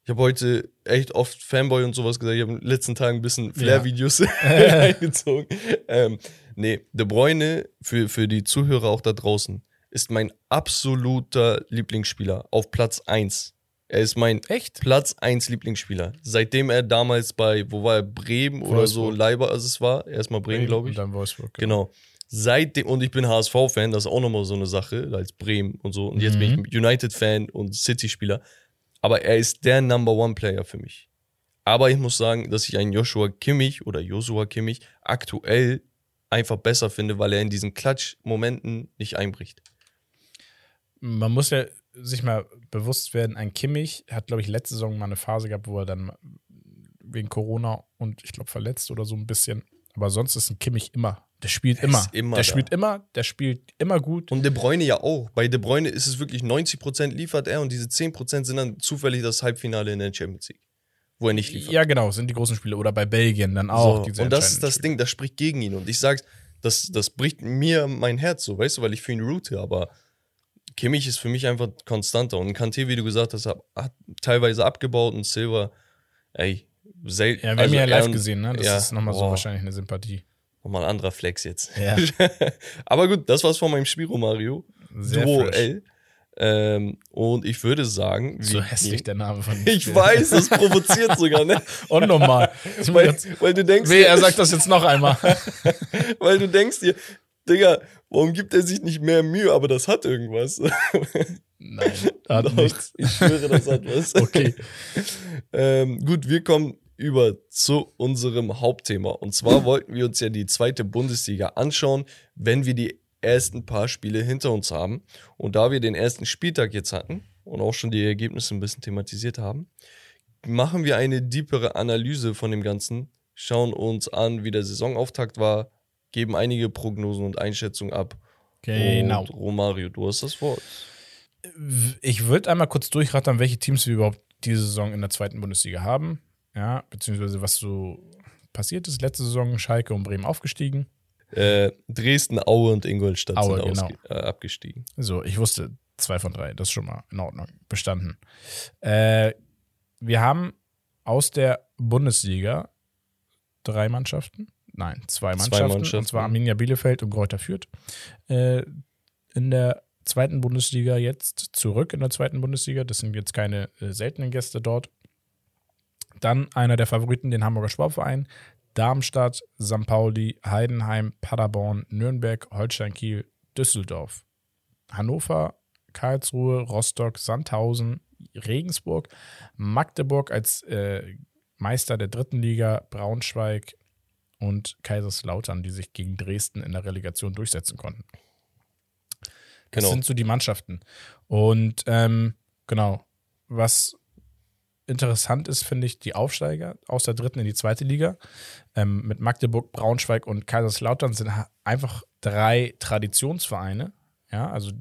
ich habe heute echt oft Fanboy und sowas gesagt, ich habe in den letzten Tagen ein bisschen Flair-Videos reingezogen. Ähm, nee, De Bruyne, für, für die Zuhörer auch da draußen, ist mein absoluter Lieblingsspieler auf Platz 1. Er ist mein Echt? Platz 1 Lieblingsspieler. Seitdem er damals bei, wo war er, Bremen oder so, Wolfsburg. Leiber, also es war, erstmal Bremen, glaube ich. Und dann Wolfsburg. Genau. Seitdem, und ich bin HSV-Fan, das ist auch nochmal so eine Sache, als Bremen und so. Und jetzt bin ich United-Fan und City-Spieler. Aber er ist der Number One-Player für mich. Aber ich muss sagen, dass ich einen Joshua Kimmich oder Joshua Kimmich aktuell einfach besser finde, weil er in diesen Klatsch-Momenten nicht einbricht. Man muss ja sich mal bewusst werden, ein Kimmich hat, glaube ich, letzte Saison mal eine Phase gehabt, wo er dann wegen Corona und ich glaube verletzt oder so ein bisschen. Aber sonst ist ein Kimmich immer. Der spielt immer. immer der da. spielt immer, der spielt immer gut. Und De Bruyne ja auch. Bei De Bruyne ist es wirklich 90% liefert er und diese 10% sind dann zufällig das Halbfinale in der Champions League, wo er nicht liefert. Ja, genau, sind die großen Spiele. Oder bei Belgien dann auch. So, und das ist das Ding, das spricht gegen ihn. Und ich sag's, das, das bricht mir mein Herz so, weißt du, weil ich für ihn route, aber Kimmich ist für mich einfach konstanter. Und Kanté, wie du gesagt hast, hat, hat teilweise abgebaut und Silver, ey, selten. Ja, wir haben ja live und- gesehen, ne? Das ja, ist nochmal so boah, wahrscheinlich eine Sympathie. Nochmal ein anderer Flex jetzt. Ja. aber gut, das war's von meinem Spiro Mario. Sehr Duo fresh. L. Ähm, und ich würde sagen, So hässlich der Name von Ich weiß, das provoziert sogar, ne? Ich muss Weil, weil du denkst, Weh, er sagt das jetzt noch einmal. weil du denkst dir, Digga, warum gibt er sich nicht mehr Mühe? Aber das hat irgendwas. Nein, hat Doch, nichts. Ich schwöre, das hat was. Okay. ähm, gut, wir kommen über zu unserem Hauptthema. Und zwar wollten wir uns ja die zweite Bundesliga anschauen, wenn wir die ersten paar Spiele hinter uns haben. Und da wir den ersten Spieltag jetzt hatten und auch schon die Ergebnisse ein bisschen thematisiert haben, machen wir eine deepere Analyse von dem Ganzen, schauen uns an, wie der Saisonauftakt war, geben einige Prognosen und Einschätzungen ab. Genau. Und Romario, du hast das Wort. Ich würde einmal kurz durchrattern, welche Teams wir überhaupt diese Saison in der zweiten Bundesliga haben. Ja, beziehungsweise was so passiert ist. Letzte Saison Schalke und Bremen aufgestiegen. Äh, Dresden, Aue und Ingolstadt Aue, sind genau. äh, abgestiegen. So, ich wusste zwei von drei. Das ist schon mal in Ordnung. Bestanden. Äh, wir haben aus der Bundesliga drei Mannschaften. Nein, zwei Mannschaften. Mannschaften. Und zwar Arminia Bielefeld und Greuther Fürth. Äh, in der zweiten Bundesliga jetzt zurück in der zweiten Bundesliga. Das sind jetzt keine äh, seltenen Gäste dort. Dann einer der Favoriten, den Hamburger Sportverein. Darmstadt, St. Pauli, Heidenheim, Paderborn, Nürnberg, Holstein Kiel, Düsseldorf. Hannover, Karlsruhe, Rostock, Sandhausen, Regensburg, Magdeburg als äh, Meister der dritten Liga, Braunschweig und Kaiserslautern, die sich gegen Dresden in der Relegation durchsetzen konnten. Das Genau. sind so die Mannschaften. Und ähm, genau, was interessant ist, finde ich, die Aufsteiger aus der dritten in die zweite Liga. Ähm, mit Magdeburg, Braunschweig und Kaiserslautern sind einfach drei Traditionsvereine. Ja, also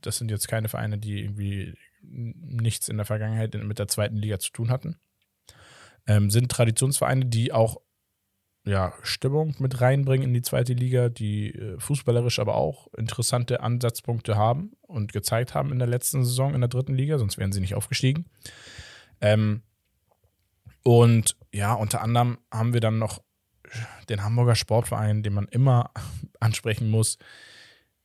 das sind jetzt keine Vereine, die irgendwie nichts in der Vergangenheit mit der zweiten Liga zu tun hatten. Ähm, sind Traditionsvereine, die auch ja, Stimmung mit reinbringen in die zweite Liga, die äh, fußballerisch aber auch interessante Ansatzpunkte haben und gezeigt haben in der letzten Saison in der dritten Liga, sonst wären sie nicht aufgestiegen. Ähm, und ja, unter anderem haben wir dann noch den Hamburger Sportverein, den man immer ansprechen muss.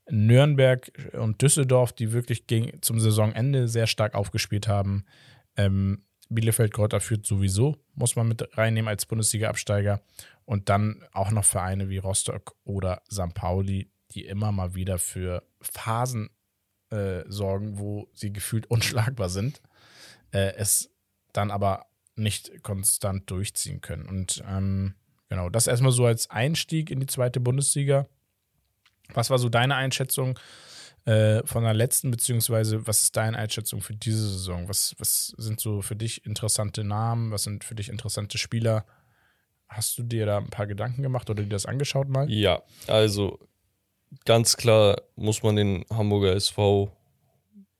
Nürnberg und Düsseldorf, die wirklich gegen, zum Saisonende sehr stark aufgespielt haben. Ähm, Bielefeld, Kräuter führt sowieso, muss man mit reinnehmen als Bundesliga-Absteiger. Und dann auch noch Vereine wie Rostock oder St. Pauli, die immer mal wieder für Phasen äh, sorgen, wo sie gefühlt unschlagbar sind, äh, es dann aber nicht konstant durchziehen können. Und ähm, genau, das erstmal so als Einstieg in die zweite Bundesliga. Was war so deine Einschätzung äh, von der letzten, beziehungsweise was ist deine Einschätzung für diese Saison? Was, was sind so für dich interessante Namen? Was sind für dich interessante Spieler? Hast du dir da ein paar Gedanken gemacht oder dir das angeschaut mal? Ja, also ganz klar muss man den Hamburger SV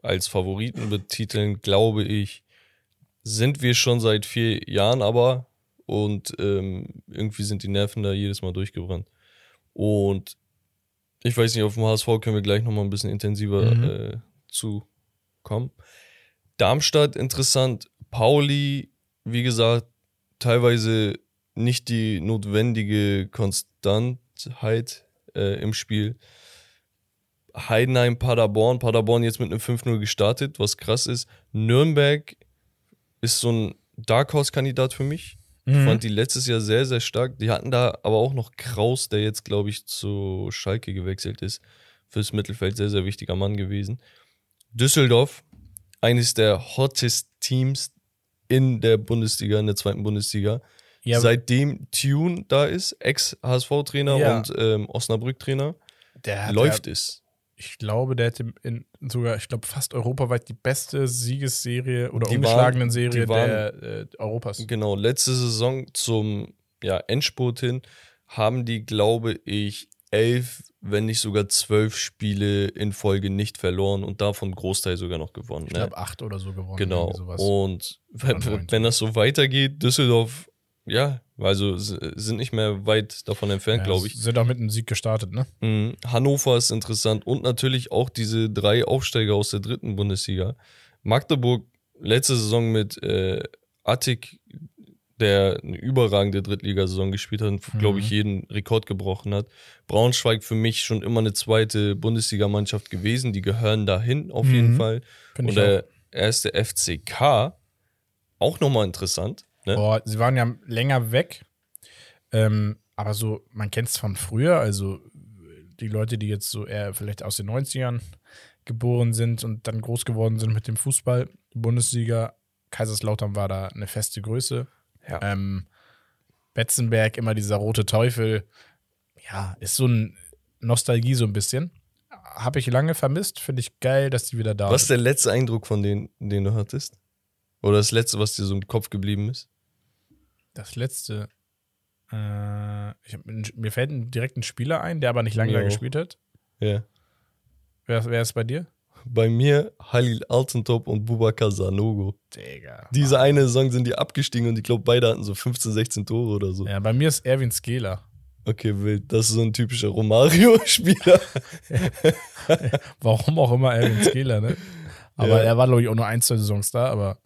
als Favoriten betiteln, glaube ich. Sind wir schon seit vier Jahren, aber und ähm, irgendwie sind die Nerven da jedes Mal durchgebrannt. Und ich weiß nicht, auf dem HSV können wir gleich nochmal ein bisschen intensiver Mhm. äh, zu kommen. Darmstadt interessant, Pauli, wie gesagt, teilweise nicht die notwendige Konstantheit äh, im Spiel. Heidenheim, Paderborn. Paderborn jetzt mit einem 5-0 gestartet, was krass ist. Nürnberg ist so ein Dark Horse-Kandidat für mich. Ich Mhm. fand die letztes Jahr sehr, sehr stark. Die hatten da aber auch noch Kraus, der jetzt, glaube ich, zu Schalke gewechselt ist. Fürs Mittelfeld sehr, sehr wichtiger Mann gewesen. Düsseldorf, eines der hottest Teams in der Bundesliga, in der zweiten Bundesliga. ja, Seitdem Tune da ist, Ex-HSV-Trainer Ja. und ähm, Osnabrück-Trainer, läuft ja, es. Ich glaube, der hätte in sogar, ich glaube, fast europaweit die beste Siegesserie oder Die ungeschlagenen waren- Serie waren- der äh, Europas. Genau, letzte Saison zum ja, Endspurt hin haben die, glaube ich, elf, wenn nicht sogar zwölf Spiele in Folge nicht verloren und davon Großteil sogar noch gewonnen. Ich Ne? glaube, acht oder so gewonnen. Genau. Und wenn, wenn das so weitergeht, Düsseldorf, ja, also sind nicht mehr weit davon entfernt, Ja, glaube ich. Sind auch mit einem Sieg gestartet, ne? Mhm. Hannover ist interessant und natürlich auch diese drei Aufsteiger aus der dritten Bundesliga. Magdeburg letzte Saison mit äh, Attik, der eine überragende Drittligasaison gespielt hat und, glaube ich, Mhm. jeden Rekord gebrochen hat. Braunschweig für mich schon immer eine zweite Bundesligamannschaft gewesen. Die gehören dahin auf jeden Mhm. Fall. Finde Und der erste FCK, auch nochmal interessant. Ne? Boah, sie waren ja länger weg. Ähm, aber so, man kennt es von früher, also die Leute, die jetzt so eher vielleicht aus den 90ern geboren sind und dann groß geworden sind mit dem Fußball, Bundesliga, Kaiserslautern war da eine feste Größe. Ja. Ähm, Betzenberg, immer dieser rote Teufel. Ja, ist so ein Nostalgie so ein bisschen. Habe ich lange vermisst, finde ich geil, dass die wieder da Was ist sind. der letzte Eindruck von denen, den du hattest? Oder das letzte, was dir so im Kopf geblieben ist? Das letzte. Äh, ich mir fällt ein- direkt ein Spieler ein, der aber nicht lange da Jo. gespielt hat. Ja. Wer, wer ist bei dir? Bei mir Halil Altentop und Bubakar Sanogo. Digga. Diese eine Saison sind die abgestiegen und ich glaube, beide hatten so 15, 16 Tore oder so. Ja, bei mir ist Erwin Skeler. Okay, wild. Das ist so ein typischer Romario-Spieler. Warum auch immer Erwin Skeler, ne? Aber Ja. er war, glaube ich, auch nur ein, zwei Saisons da, aber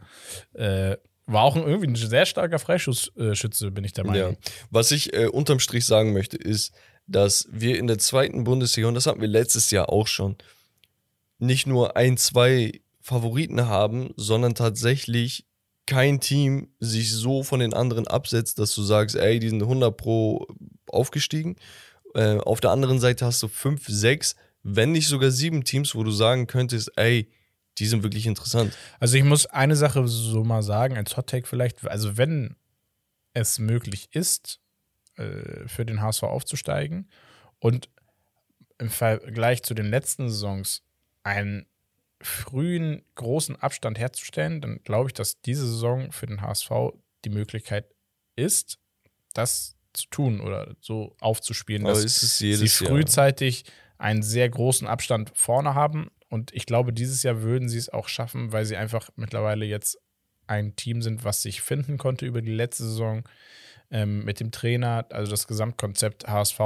äh, war auch irgendwie ein sehr starker Freischussschütze, bin ich der ja. Meinung. Was ich äh, unterm Strich sagen möchte, ist, dass wir in der zweiten Bundesliga, und das hatten wir letztes Jahr auch schon, nicht nur ein, zwei Favoriten haben, sondern tatsächlich kein Team sich so von den anderen absetzt, dass du sagst, ey, die sind 100 pro aufgestiegen. Äh, auf der anderen Seite hast du fünf, sechs, wenn nicht sogar sieben Teams, wo du sagen könntest, ey, die sind wirklich interessant. Also ich muss eine Sache so mal sagen, als Hot Take vielleicht, also wenn es möglich ist, äh, für den HSV aufzusteigen und im Vergleich zu den letzten Saisons einen frühen großen Abstand herzustellen, dann glaube ich, dass diese Saison für den HSV die Möglichkeit ist, das zu tun oder so aufzuspielen, Aber dass sie jedes Jahr. frühzeitig einen sehr großen Abstand vorne haben. Und ich glaube, dieses Jahr würden sie es auch schaffen, weil sie einfach mittlerweile jetzt ein Team sind, was sich finden konnte über die letzte Saison ähm, mit dem Trainer. Also das Gesamtkonzept HSV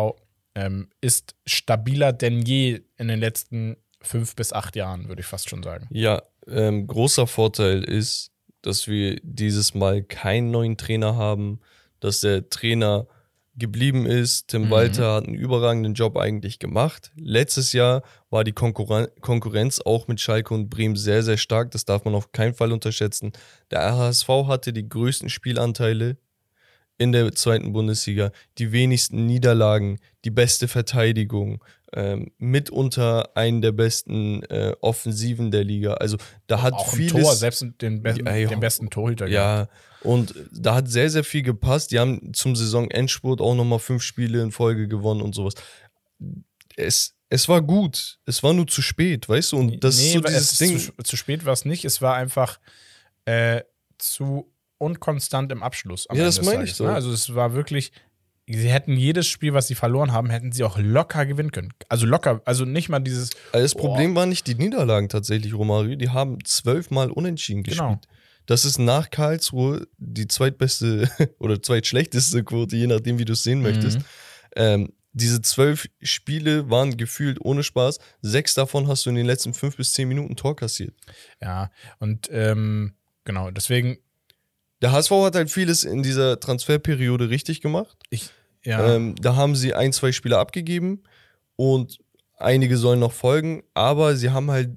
ähm, ist stabiler denn je in den letzten fünf bis acht Jahren, würde ich fast schon sagen. Ja, ähm, großer Vorteil ist, dass wir dieses Mal keinen neuen Trainer haben, dass der Trainer geblieben ist. Tim Mhm. Walter hat einen überragenden Job eigentlich gemacht. Letztes Jahr war die Konkurren Konkurrenz auch mit Schalke und Bremen sehr, sehr stark. Das darf man auf keinen Fall unterschätzen. Der HSV hatte die größten Spielanteile in der zweiten Bundesliga, die wenigsten Niederlagen, die beste Verteidigung, ähm, mitunter einen der besten äh, Offensiven der Liga. Also da hat auch ein vieles, Tor, selbst den, be Ja, ja. den besten Torhüter. gehabt. ja, und da hat sehr, sehr viel gepasst. Die haben zum Saisonendspurt auch nochmal fünf Spiele in Folge gewonnen und sowas. Es, es war gut. Es war nur zu spät, weißt du? Und das ist so dieses es Ding. Zu, zu spät war es nicht. Es war einfach äh, zu unkonstant im Abschluss. Ja, Ende das meine ich so. ne? Also es war wirklich, sie hätten jedes Spiel, was sie verloren haben, hätten sie auch locker gewinnen können. Also locker, also nicht mal dieses, Also das Boah. Problem war nicht die Niederlagen tatsächlich, Romario. Die haben zwölfmal unentschieden Genau. gespielt. Das ist nach Karlsruhe die zweitbeste oder zweitschlechteste Quote, je nachdem, wie du es sehen möchtest. Mhm. Ähm, diese zwölf Spiele waren gefühlt ohne Spaß. Sechs davon hast du in den letzten fünf bis zehn Minuten Tor kassiert. Ja, und ähm, genau, deswegen, Der HSV hat halt vieles in dieser Transferperiode richtig gemacht. ich, ja, Ähm, da haben sie ein, zwei Spieler abgegeben und einige sollen noch folgen, aber sie haben halt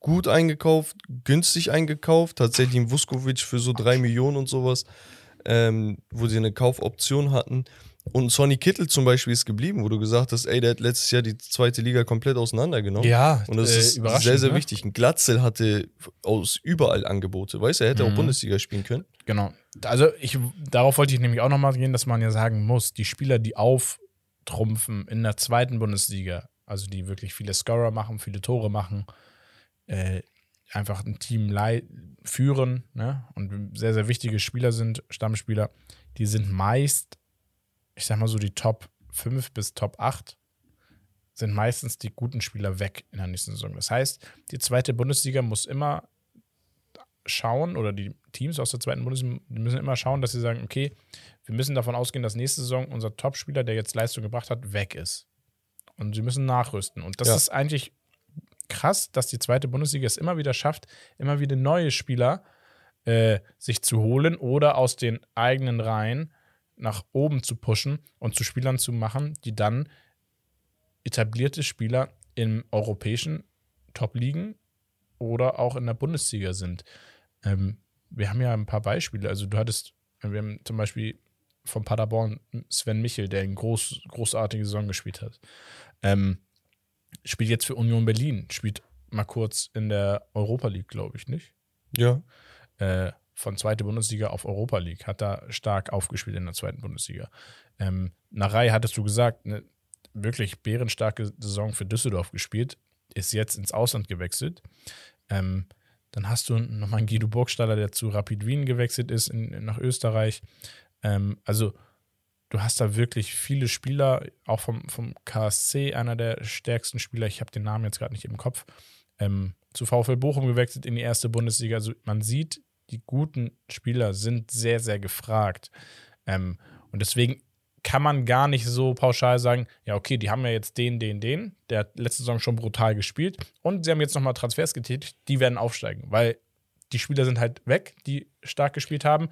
gut eingekauft, günstig eingekauft, tatsächlich einen Vuskovic für so drei Millionen und sowas, ähm, wo sie eine Kaufoption hatten. Und Sonny Kittel zum Beispiel ist geblieben, wo du gesagt hast, ey, der hat letztes Jahr die zweite Liga komplett auseinandergenommen. ja, Und das äh, ist sehr, sehr ne? wichtig. Ein Glatzel hatte aus überall Angebote, weißt du, er hätte auch Mhm. Bundesliga spielen können. Genau. Also ich, darauf wollte ich nämlich auch nochmal gehen, dass man ja sagen muss, die Spieler, die auftrumpfen in der zweiten Bundesliga, also die wirklich viele Scorer machen, viele Tore machen, äh, einfach ein Team führen ne? und sehr, sehr wichtige Spieler sind, Stammspieler, die sind meist, ich sag mal so, die Top 5 bis Top 8 sind meistens die guten Spieler weg in der nächsten Saison. Das heißt, die zweite Bundesliga muss immer schauen oder die Teams aus der zweiten Bundesliga müssen immer schauen, dass sie sagen, okay, wir müssen davon ausgehen, dass nächste Saison unser Topspieler, der jetzt Leistung gebracht hat, weg ist. Und sie müssen nachrüsten. Und das Ja. ist eigentlich krass, dass die zweite Bundesliga es immer wieder schafft, immer wieder neue Spieler äh, sich zu holen oder aus den eigenen Reihen nach oben zu pushen und zu Spielern zu machen, die dann etablierte Spieler im europäischen Top-Ligen oder auch in der Bundesliga sind. Ähm, wir haben ja ein paar Beispiele. Also du hattest, wir haben zum Beispiel von Paderborn Sven Michel, der eine groß, großartige Saison gespielt hat. Ähm, spielt jetzt für Union Berlin, spielt mal kurz in der Europa League, glaube ich, nicht? Ja. Äh, von zweite Bundesliga auf Europa League, hat da stark aufgespielt in der zweiten Bundesliga. Ähm, Narei hattest du gesagt, eine wirklich bärenstarke Saison für Düsseldorf gespielt, ist jetzt ins Ausland gewechselt. Ähm, dann hast du nochmal einen Guido Burgstaller, der zu Rapid Wien gewechselt ist in, nach Österreich. Ähm, also du hast da wirklich viele Spieler, auch vom, vom KSC, einer der stärksten Spieler, ich habe den Namen jetzt gerade nicht im Kopf, ähm, zu VfL Bochum gewechselt in die erste Bundesliga. Also man sieht, die guten Spieler sind sehr, sehr gefragt. Ähm, und deswegen kann man gar nicht so pauschal sagen, ja, okay, die haben ja jetzt den, den, den, der hat letzte Saison schon brutal gespielt und sie haben jetzt nochmal Transfers getätigt, die werden aufsteigen, weil die Spieler sind halt weg, die stark gespielt haben.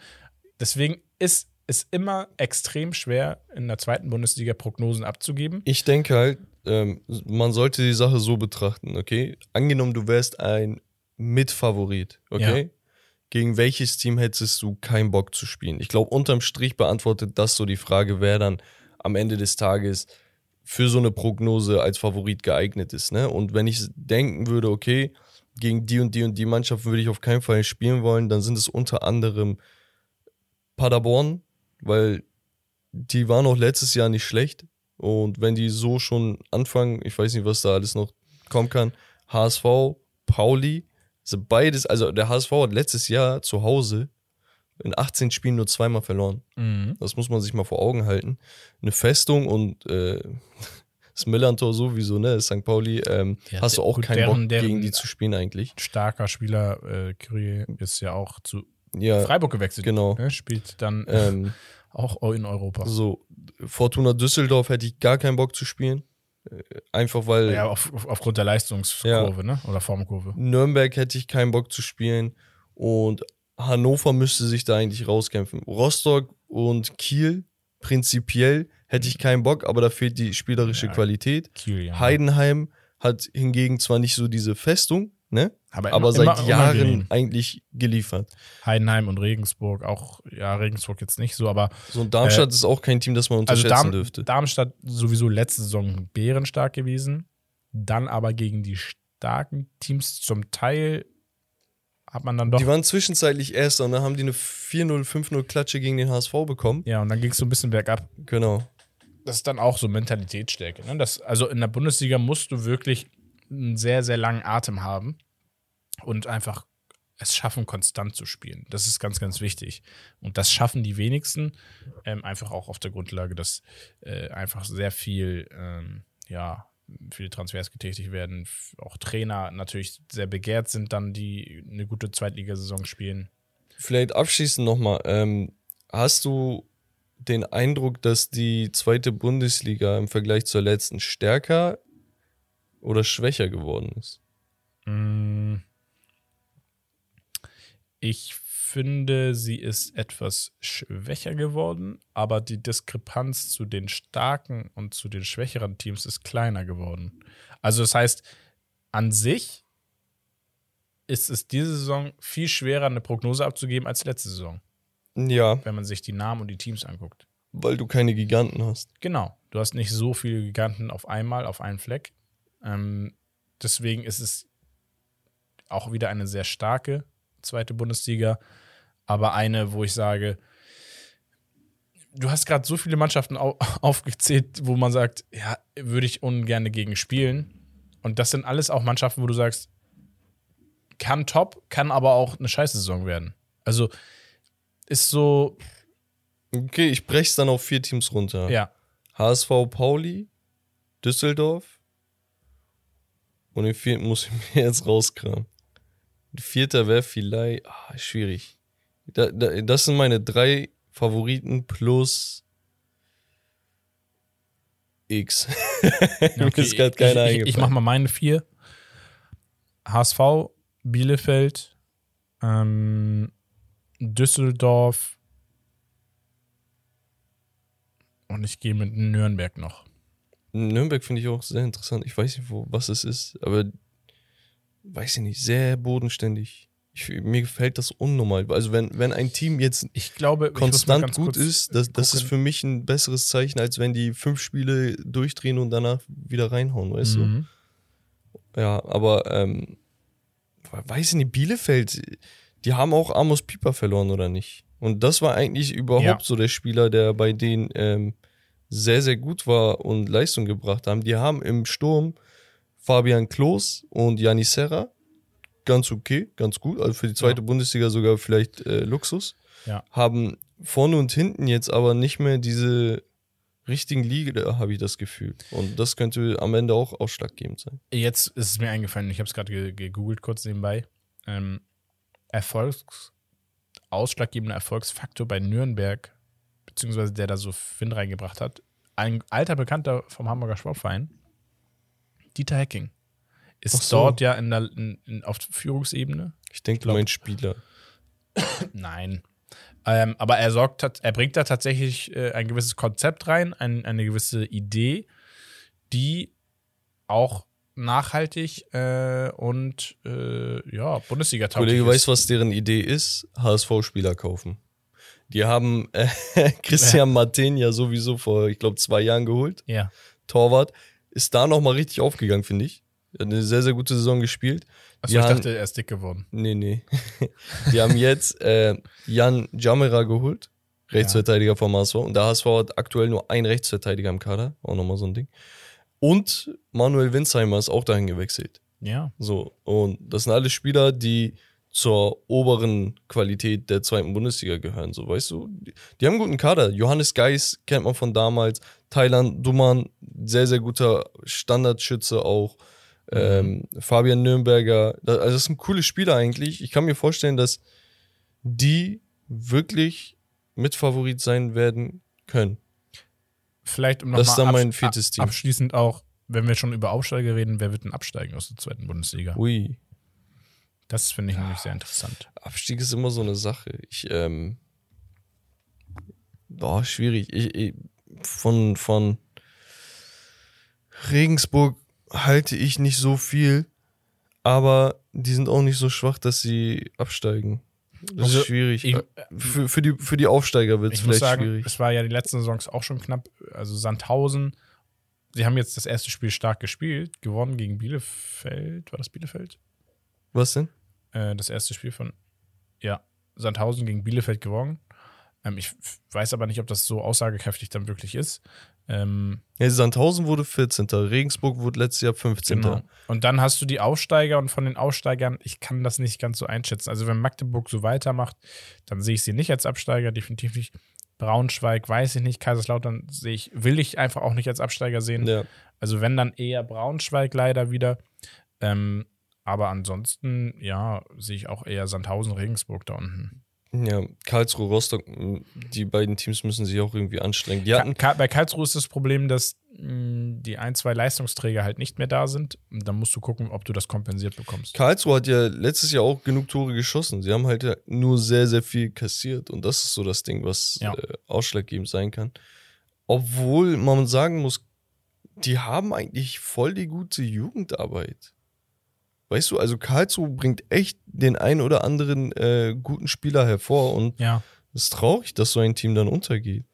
Deswegen ist es immer extrem schwer, in der zweiten Bundesliga Prognosen abzugeben. Ich denke halt, ähm, man sollte die Sache so betrachten, okay? Angenommen, du wärst ein Mitfavorit, okay? Ja. Gegen welches Team hättest du keinen Bock zu spielen? Ich glaube, unterm Strich beantwortet das so die Frage, wer dann am Ende des Tages für so eine Prognose als Favorit geeignet ist. Ne? Und wenn ich denken würde, okay, gegen die und die und die Mannschaften würde ich auf keinen Fall spielen wollen, dann sind es unter anderem Paderborn, weil die waren auch letztes Jahr nicht schlecht. Und wenn die so schon anfangen, ich weiß nicht, was da alles noch kommen kann, HSV, Pauli, also beides, also der HSV hat letztes Jahr zu Hause in 18 Spielen nur zweimal verloren. Mhm. Das muss man sich mal vor Augen halten. Eine Festung und äh, das Millantor sowieso, ne? St. Pauli, ähm, Ja, hast du auch keinen deren- Bock, deren- gegen die zu spielen eigentlich. Starker Spieler, äh, Kyrie ist ja auch zu Ja, Freiburg gewechselt. genau. Ne? Spielt dann ähm, auch in Europa. so, Fortuna Düsseldorf hätte ich gar keinen Bock zu spielen. Einfach weil Ja, auf, auf, aufgrund der Leistungskurve, ne? Oder Formkurve. Nürnberg hätte ich keinen Bock zu spielen und Hannover müsste sich da eigentlich rauskämpfen. Rostock und Kiel prinzipiell hätte ich keinen Bock, aber da fehlt die spielerische Ja, Qualität. Kiel, ja. Heidenheim hat hingegen zwar nicht so diese Festung, ne? aber, aber immer- seit immer Jahren unangenehm. eigentlich geliefert. Heidenheim und Regensburg auch, ja, Regensburg jetzt nicht so, aber So ein Darmstadt ist auch kein Team, das man also unterschätzen Darm, dürfte. Darmstadt sowieso letzte Saison bärenstark gewesen. Dann aber gegen die starken Teams zum Teil hat man dann doch. Die waren zwischenzeitlich Erster und dann haben die eine 4-0, 5-0 Klatsche gegen den HSV bekommen. ja, und dann ging es so ein bisschen bergab. Genau. das ist dann auch so Mentalitätsstärke. Ne? Das, also in der Bundesliga musst du wirklich einen sehr, sehr langen Atem haben und einfach es schaffen, konstant zu spielen. Das ist ganz, ganz wichtig. Und das schaffen die wenigsten, ähm, einfach auch auf der Grundlage, dass äh, einfach sehr viel, ähm, ja, viele Transfers getätigt werden. Auch Trainer natürlich sehr begehrt sind dann, die eine gute Zweitligasaison spielen. Vielleicht abschließend nochmal. Ähm, hast du den Eindruck, dass die zweite Bundesliga im Vergleich zur letzten stärker oder schwächer geworden ist? Mm. Ich finde, sie ist etwas schwächer geworden, aber die Diskrepanz zu den starken und zu den schwächeren Teams ist kleiner geworden. Also das heißt, an sich ist es diese Saison viel schwerer, eine Prognose abzugeben als letzte Saison, Ja, wenn man sich die Namen und die Teams anguckt. weil du keine Giganten hast. Genau. Du hast nicht so viele Giganten auf einmal, auf einen Fleck. Ähm, deswegen ist es auch wieder eine sehr starke zweite Bundesliga, aber eine, wo ich sage, du hast gerade so viele Mannschaften au aufgezählt, wo man sagt, ja, würde ich ungern gegen spielen. Und das sind alles auch Mannschaften, wo du sagst, kann top, kann aber auch eine scheiße Saison werden. Also ist so, Okay, ich brech's dann auf vier Teams runter. ja, HSV Pauli, Düsseldorf und den vierten muss ich mir jetzt rauskramen. Der vierter wäre vielleicht ah, schwierig. Da, da, das sind meine drei Favoriten plus X. Mir Okay, ist gerade keiner ich, ich, ich mach mal meine vier. HSV, Bielefeld, ähm, Düsseldorf und ich gehe mit Nürnberg noch. Nürnberg finde ich auch sehr interessant. Ich weiß nicht, wo, was es ist, aber weiß ich nicht, sehr bodenständig. Ich, mir gefällt das unnormal. Also wenn, wenn ein Team jetzt Ich glaube, ich konstant ganz gut ist, das, das ist für mich ein besseres Zeichen, als wenn die fünf Spiele durchdrehen und danach wieder reinhauen, weißt Mhm. du? Ja, aber ähm, weiß ich nicht, Bielefeld, die haben auch Amos Pieper verloren oder nicht? Und das war eigentlich überhaupt Ja. so der Spieler, der bei denen ähm, sehr, sehr gut war und Leistung gebracht haben. Die haben im Sturm Fabian Klos und Janis Serra. Ganz okay, ganz gut. Also für die zweite Bundesliga sogar vielleicht äh, Luxus. Ja. Haben vorne und hinten jetzt aber nicht mehr diese richtigen Liga, habe ich das Gefühl. Und das könnte am Ende auch ausschlaggebend sein. Jetzt ist es mir eingefallen, ich habe es gerade ge gegoogelt kurz nebenbei. Ähm, Erfolgs ausschlaggebender Erfolgsfaktor bei Nürnberg, beziehungsweise der da so Wind reingebracht hat, ein alter Bekannter vom Hamburger Sportverein, Dieter Hecking, ist so. dort ja in der, in, in, auf Führungsebene. Ich denke, du meinst Spieler. Nein. Ähm, aber er sorgt, er bringt da tatsächlich äh, ein gewisses Konzept rein, ein, eine gewisse Idee, die auch nachhaltig äh, und äh, ja, Bundesliga tauglich Kollege, ist. weißt du, was deren Idee ist? HSV-Spieler kaufen. Die haben äh, Christian Martin ja sowieso vor, ich glaube, zwei Jahren geholt. Ja. Torwart. Ist da nochmal richtig aufgegangen, finde ich. Hat eine sehr, sehr gute Saison gespielt. Die ich dachte, er ist dick geworden. Nee, nee. Die haben jetzt äh, Jan Jamera geholt, Rechtsverteidiger vom HSV. Und der HSV hat aktuell nur einen Rechtsverteidiger im Kader. Auch nochmal so ein Ding. Und Manuel Winsheimer ist auch dahin gewechselt. Ja. So, und das sind alles Spieler, die zur oberen Qualität der zweiten Bundesliga gehören, so weißt du. Die, die haben einen guten Kader. Johannes Geis kennt man von damals. Thailand Duman, sehr, sehr guter Standardschütze auch. Ähm, Fabian Nürnberger, da- also das sind coole Spieler eigentlich. Ich kann mir vorstellen, dass die wirklich Mitfavorit sein werden können. Vielleicht um noch Das mal ist dann absch- mein viertes Team. abschließend auch, wenn wir schon über Aufsteiger reden, wer wird denn absteigen aus der zweiten Bundesliga? Ui. Das finde ich nämlich sehr interessant. Abstieg ist immer so eine Sache. Ich, ähm, boah, schwierig. Ich, ich, von, von Regensburg halte ich nicht so viel, aber die sind auch nicht so schwach, dass sie absteigen. Das Also, ist schwierig. ich- für, für, die, für die Aufsteiger wird es vielleicht sagen, schwierig. es war ja die letzten Saisons auch schon knapp. Also Sandhausen, sie haben jetzt das erste Spiel stark gespielt, gewonnen gegen Bielefeld. War das Bielefeld? Was denn? Äh, das erste Spiel von, ja, Sandhausen gegen Bielefeld gewonnen. Ähm, ich weiß aber nicht, ob das so aussagekräftig dann wirklich ist. Ähm, Ja, Sandhausen wurde 14. Regensburg wurde letztes Jahr 15. Genau. Und dann hast du die Aufsteiger und von den Aufsteigern, ich kann das nicht ganz so einschätzen. Also wenn Magdeburg so weitermacht, dann sehe ich sie nicht als Absteiger, definitiv nicht. Braunschweig weiß ich nicht, Kaiserslautern sehe ich, will ich einfach auch nicht als Absteiger sehen. Ja. Also wenn dann eher Braunschweig leider wieder. Ähm, aber ansonsten, ja, sehe ich auch eher Sandhausen, Regensburg da unten. Ja, Karlsruhe, Rostock, m, die beiden Teams müssen sich auch irgendwie anstrengen. Die Ka bei Karlsruhe ist das Problem, dass mh, die ein, zwei Leistungsträger halt nicht mehr da sind. Und dann musst du gucken, ob du das kompensiert bekommst. Karlsruhe hat ja letztes Jahr auch genug Tore geschossen. Sie haben halt ja nur sehr, sehr viel kassiert. Und das ist so das Ding, was Ja. äh, ausschlaggebend sein kann. Obwohl man sagen muss, die haben eigentlich voll die gute Jugendarbeit. Weißt du, also Karlsruhe bringt echt den einen oder anderen äh, guten Spieler hervor und Ja. es ist traurig, dass so ein Team dann untergeht.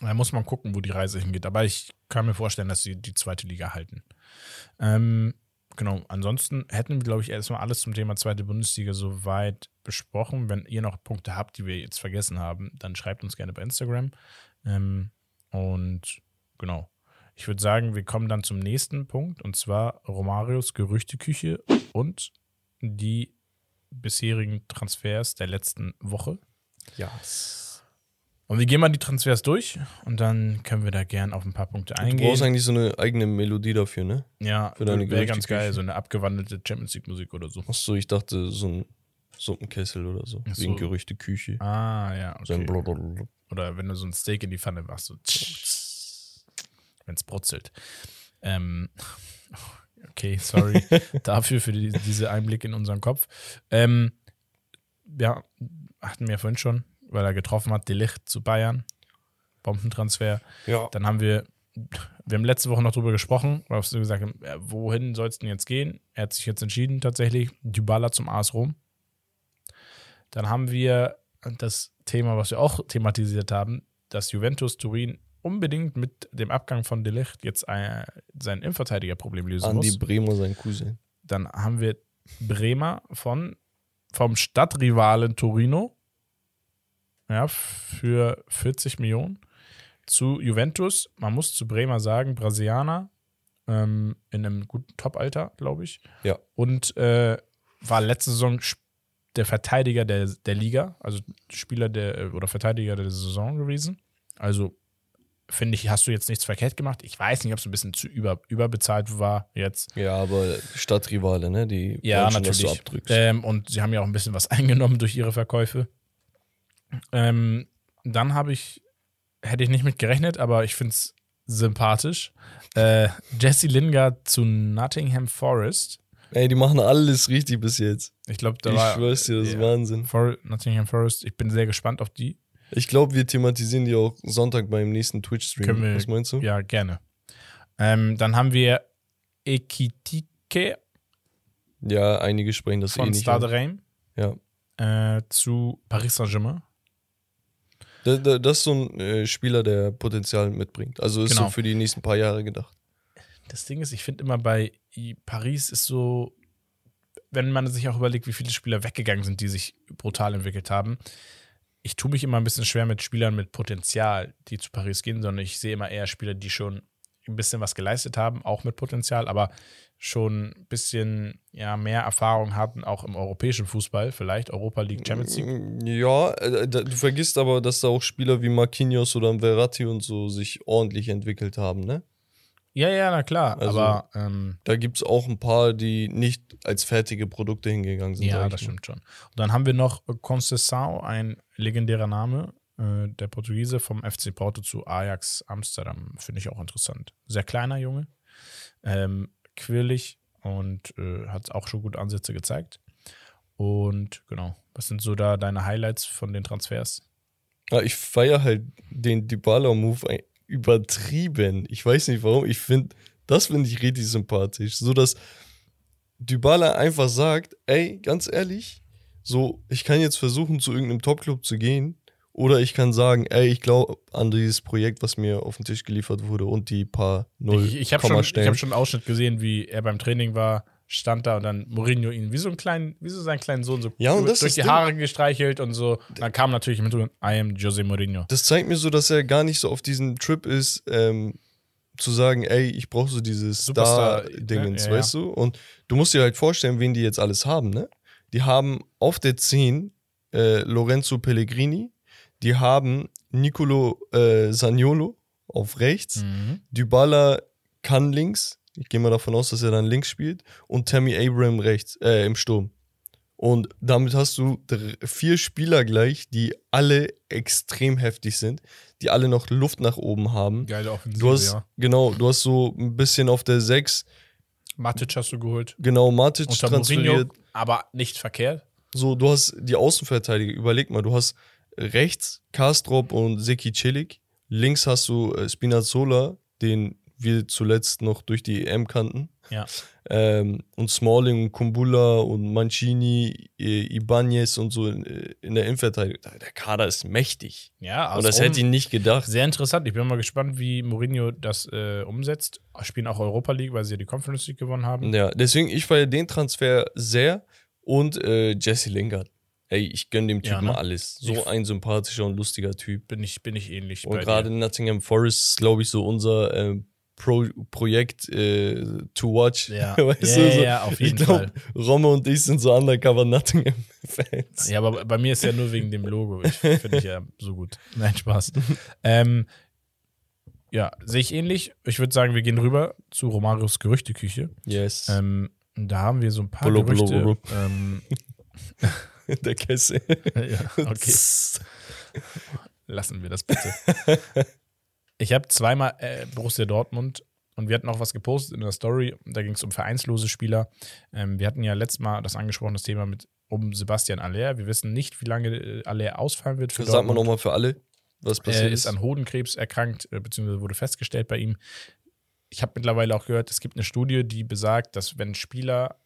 Da muss man gucken, wo die Reise hingeht. Aber ich kann mir vorstellen, dass sie die zweite Liga halten. Ähm, genau. Ansonsten hätten wir, glaube ich, erstmal alles zum Thema zweite Bundesliga soweit besprochen. Wenn ihr noch Punkte habt, die wir jetzt vergessen haben, dann schreibt uns gerne bei Instagram. Ähm, und genau. Ich würde sagen, wir kommen dann zum nächsten Punkt und zwar Romarios Gerüchteküche und die bisherigen Transfers der letzten Woche. Ja. Und wir gehen mal die Transfers durch und dann können wir da gern auf ein paar Punkte Du eingehen. brauchst eigentlich so eine eigene Melodie dafür, ne? ja, für deine wäre ganz geil, so eine abgewandelte Champions League Musik oder so. Achso, ich dachte, so ein Suppenkessel oder so. So. Wegen Gerüchte Küche. Ah, ja, So ein okay. Blablabla. Oder wenn du so ein Steak in die Pfanne machst, so wenn es brutzelt. Ähm, okay, sorry dafür, für die, diese Einblicke in unseren Kopf. Ähm, ja, hatten wir vorhin schon, weil er getroffen hat, Delicht zu Bayern. Bombentransfer. Ja. Dann haben wir, wir haben letzte Woche noch drüber gesprochen, weil du gesagt wohin soll es denn jetzt gehen? Er hat sich jetzt entschieden, tatsächlich, Dybala zum AS Rom. Dann haben wir das Thema, was wir auch thematisiert haben, dass Juventus Turin unbedingt mit dem Abgang von Delicht jetzt ein, sein Innenverteidigerproblem lösen Andi muss. Bremer, sein Cousin. Dann haben wir Bremer von, vom Stadtrivalen Torino ja, für 40 Millionen zu Juventus. Man muss zu Bremer sagen, Brasilianer ähm, in einem guten Top-Alter, glaube ich. Ja. Und äh, war letzte Saison der Verteidiger der, der Liga, also Spieler der oder Verteidiger der Saison gewesen. Also finde ich, hast du jetzt nichts verkehrt gemacht. Ich weiß nicht, ob es ein bisschen zu über, überbezahlt war jetzt. Ja, aber Stadtrivale, ne? Die Ja, schon, dass du natürlich. abdrückst. Ähm, und sie haben ja auch ein bisschen was eingenommen durch ihre Verkäufe. Ähm, dann habe ich, hätte ich nicht mit gerechnet, aber ich finde es sympathisch. Äh, Jesse Lingard zu Nottingham Forest. Ey, die machen alles richtig bis jetzt. Ich glaube, da ich war schwör's dir, das ist ja. Wahnsinn. For Nottingham Forest. Ich bin sehr gespannt auf die. Ich glaube, wir thematisieren die auch Sonntag beim nächsten Twitch-Stream. Können wir- Was meinst du? Ja, gerne. Ähm, dann haben wir Ekitike Ja, einige sprechen das eh von nicht. Stade aus. Reims Ja. äh, zu Paris Saint-Germain. Da, da, das ist so ein äh, Spieler, der Potenzial mitbringt. Also ist Genau. so für die nächsten paar Jahre gedacht. Das Ding ist, ich finde immer bei Paris ist so, wenn man sich auch überlegt, wie viele Spieler weggegangen sind, die sich brutal entwickelt haben. Ich tue mich immer ein bisschen schwer mit Spielern mit Potenzial, die zu Paris gehen, sondern ich sehe immer eher Spieler, die schon ein bisschen was geleistet haben, auch mit Potenzial, aber schon ein bisschen ja, mehr Erfahrung hatten, auch im europäischen Fußball, vielleicht Europa League, Champions League. Ja, äh, da- du vergisst aber, dass da auch Spieler wie Marquinhos oder Verratti und so sich ordentlich entwickelt haben, ne? Ja, ja, na klar, Also- aber ähm, Da gibt es auch ein paar, die nicht als fertige Produkte hingegangen sind. Ja, das stimmt schon. Und dann haben wir noch Conceição, ein legendärer Name, äh, der Portugiese vom FC Porto zu Ajax Amsterdam. Finde ich auch interessant. Sehr kleiner Junge, ähm, quirlig und äh, hat auch schon gute Ansätze gezeigt. Und genau, was sind so da deine Highlights von den Transfers? Ja, ich feiere halt den Dybala-Move übertrieben. Ich weiß nicht warum. Ich finde, das finde ich richtig sympathisch. So, dass Dybala einfach sagt, ey, ganz ehrlich, so, ich kann jetzt versuchen, zu irgendeinem Topclub zu gehen. Oder ich kann sagen, ey, ich glaube an dieses Projekt, was mir auf den Tisch geliefert wurde und die paar Null Ich, ich habe schon, ich hab schon einen Ausschnitt gesehen, wie er beim Training war, stand da und dann Mourinho ihn wie so einen kleinen, wie so seinen kleinen Sohn so Ja, und durch die Ding. Haare gestreichelt und so. Dann kam natürlich Hintergrund, I am Jose Mourinho. Das zeigt mir so, dass er gar nicht so auf diesem Trip ist, ähm, zu sagen, ey, ich brauche so dieses Star-Dingens, ne? Ja, weißt du? Und du musst dir halt vorstellen, wen die jetzt alles haben, ne? Die haben auf der 10 äh, Lorenzo Pellegrini, die haben Nicolo äh, Saniolo auf rechts, Mhm. Dybala kann links, ich gehe mal davon aus, dass er dann links spielt, und Tammy Abraham rechts, äh, im Sturm. Und damit hast du vier Spieler gleich, die alle extrem heftig sind, die alle noch Luft nach oben haben. Geile Offensive, Du hast, ja. genau, du hast so ein bisschen auf der 6, Matic hast du geholt. genau, Matic Unter transferiert. Mourinho, aber nicht verkehrt. So, du hast die Außenverteidiger, überleg mal, du hast rechts Kastrop und Seki Celik, links hast du äh, Spinazzola, den wir zuletzt noch durch die EM kannten. Ja. Ähm, und Smalling und Kumbula und Mancini, Ibanez und so in, in der Innenverteidigung. Der Kader ist mächtig. Ja, Und aus das oben- hätte ich nicht gedacht. Sehr interessant. Ich bin mal gespannt, wie Mourinho das äh, umsetzt. Spielen auch Europa League, weil sie ja die Conference League gewonnen haben. Ja, deswegen, ich feiere den Transfer sehr und äh, Jesse Lingard. Ey, ich gönne dem Ja, Typen ne? alles. So Ich- ein sympathischer und lustiger Typ. Bin ich, bin ich ähnlich. Und gerade dir. Nottingham Forest ist, glaube ich, so unser äh, Pro Projekt äh, to watch. Ja. weißt Ja, du, so, ja, auf jeden ich glaube, Romme und ich sind so undercover Nottingham-Fans. Ja, aber bei mir ist ja nur wegen dem Logo. Ich finde ich ja so gut. Nein, Spaß. ähm, ja, sehe ich ähnlich. Ich würde sagen, wir gehen rüber zu Romarios Gerüchteküche. Yes. Ähm, da haben wir so ein paar Bolo, bolo, Gerüchte. bolo. Ähm, Der Kessel. ja, okay. Lassen wir das bitte. Ich habe zweimal äh, Borussia Dortmund und wir hatten auch was gepostet in der Story. Da ging es um vereinslose Spieler. Ähm, wir hatten ja letztes Mal das angesprochen, das Thema mit um Sebastian Aller. Wir wissen nicht, wie lange äh, Aller ausfallen wird für Das sagt man Dortmund. nochmal für alle, was Er passiert ist an Hodenkrebs erkrankt, äh, beziehungsweise wurde festgestellt bei ihm. Ich habe mittlerweile auch gehört, es gibt eine Studie, die besagt, dass wenn Spieler,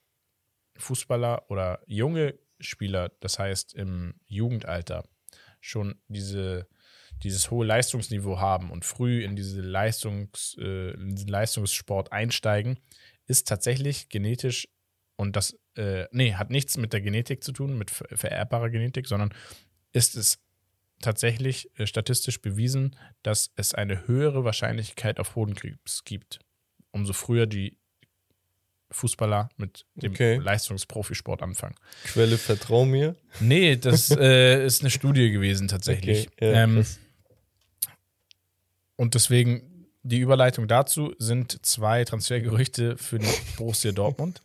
Fußballer oder junge Spieler, das heißt im Jugendalter, schon diese, dieses hohe Leistungsniveau haben und früh in, diese Leistungs, äh, in diesen Leistungssport einsteigen, ist tatsächlich genetisch und das, äh, nee, hat nichts mit der Genetik zu tun, mit ver- vererbbarer Genetik, sondern ist es tatsächlich äh, statistisch bewiesen, dass es eine höhere Wahrscheinlichkeit auf Hodenkrebs gibt. Umso früher die Fußballer mit dem Okay. Leistungsprofisport anfangen. Quelle vertrau mir. Nee, das äh, ist eine Studie gewesen tatsächlich. Okay, ja, ähm. Und deswegen die Überleitung dazu sind zwei Transfergerüchte für den Borussia Dortmund.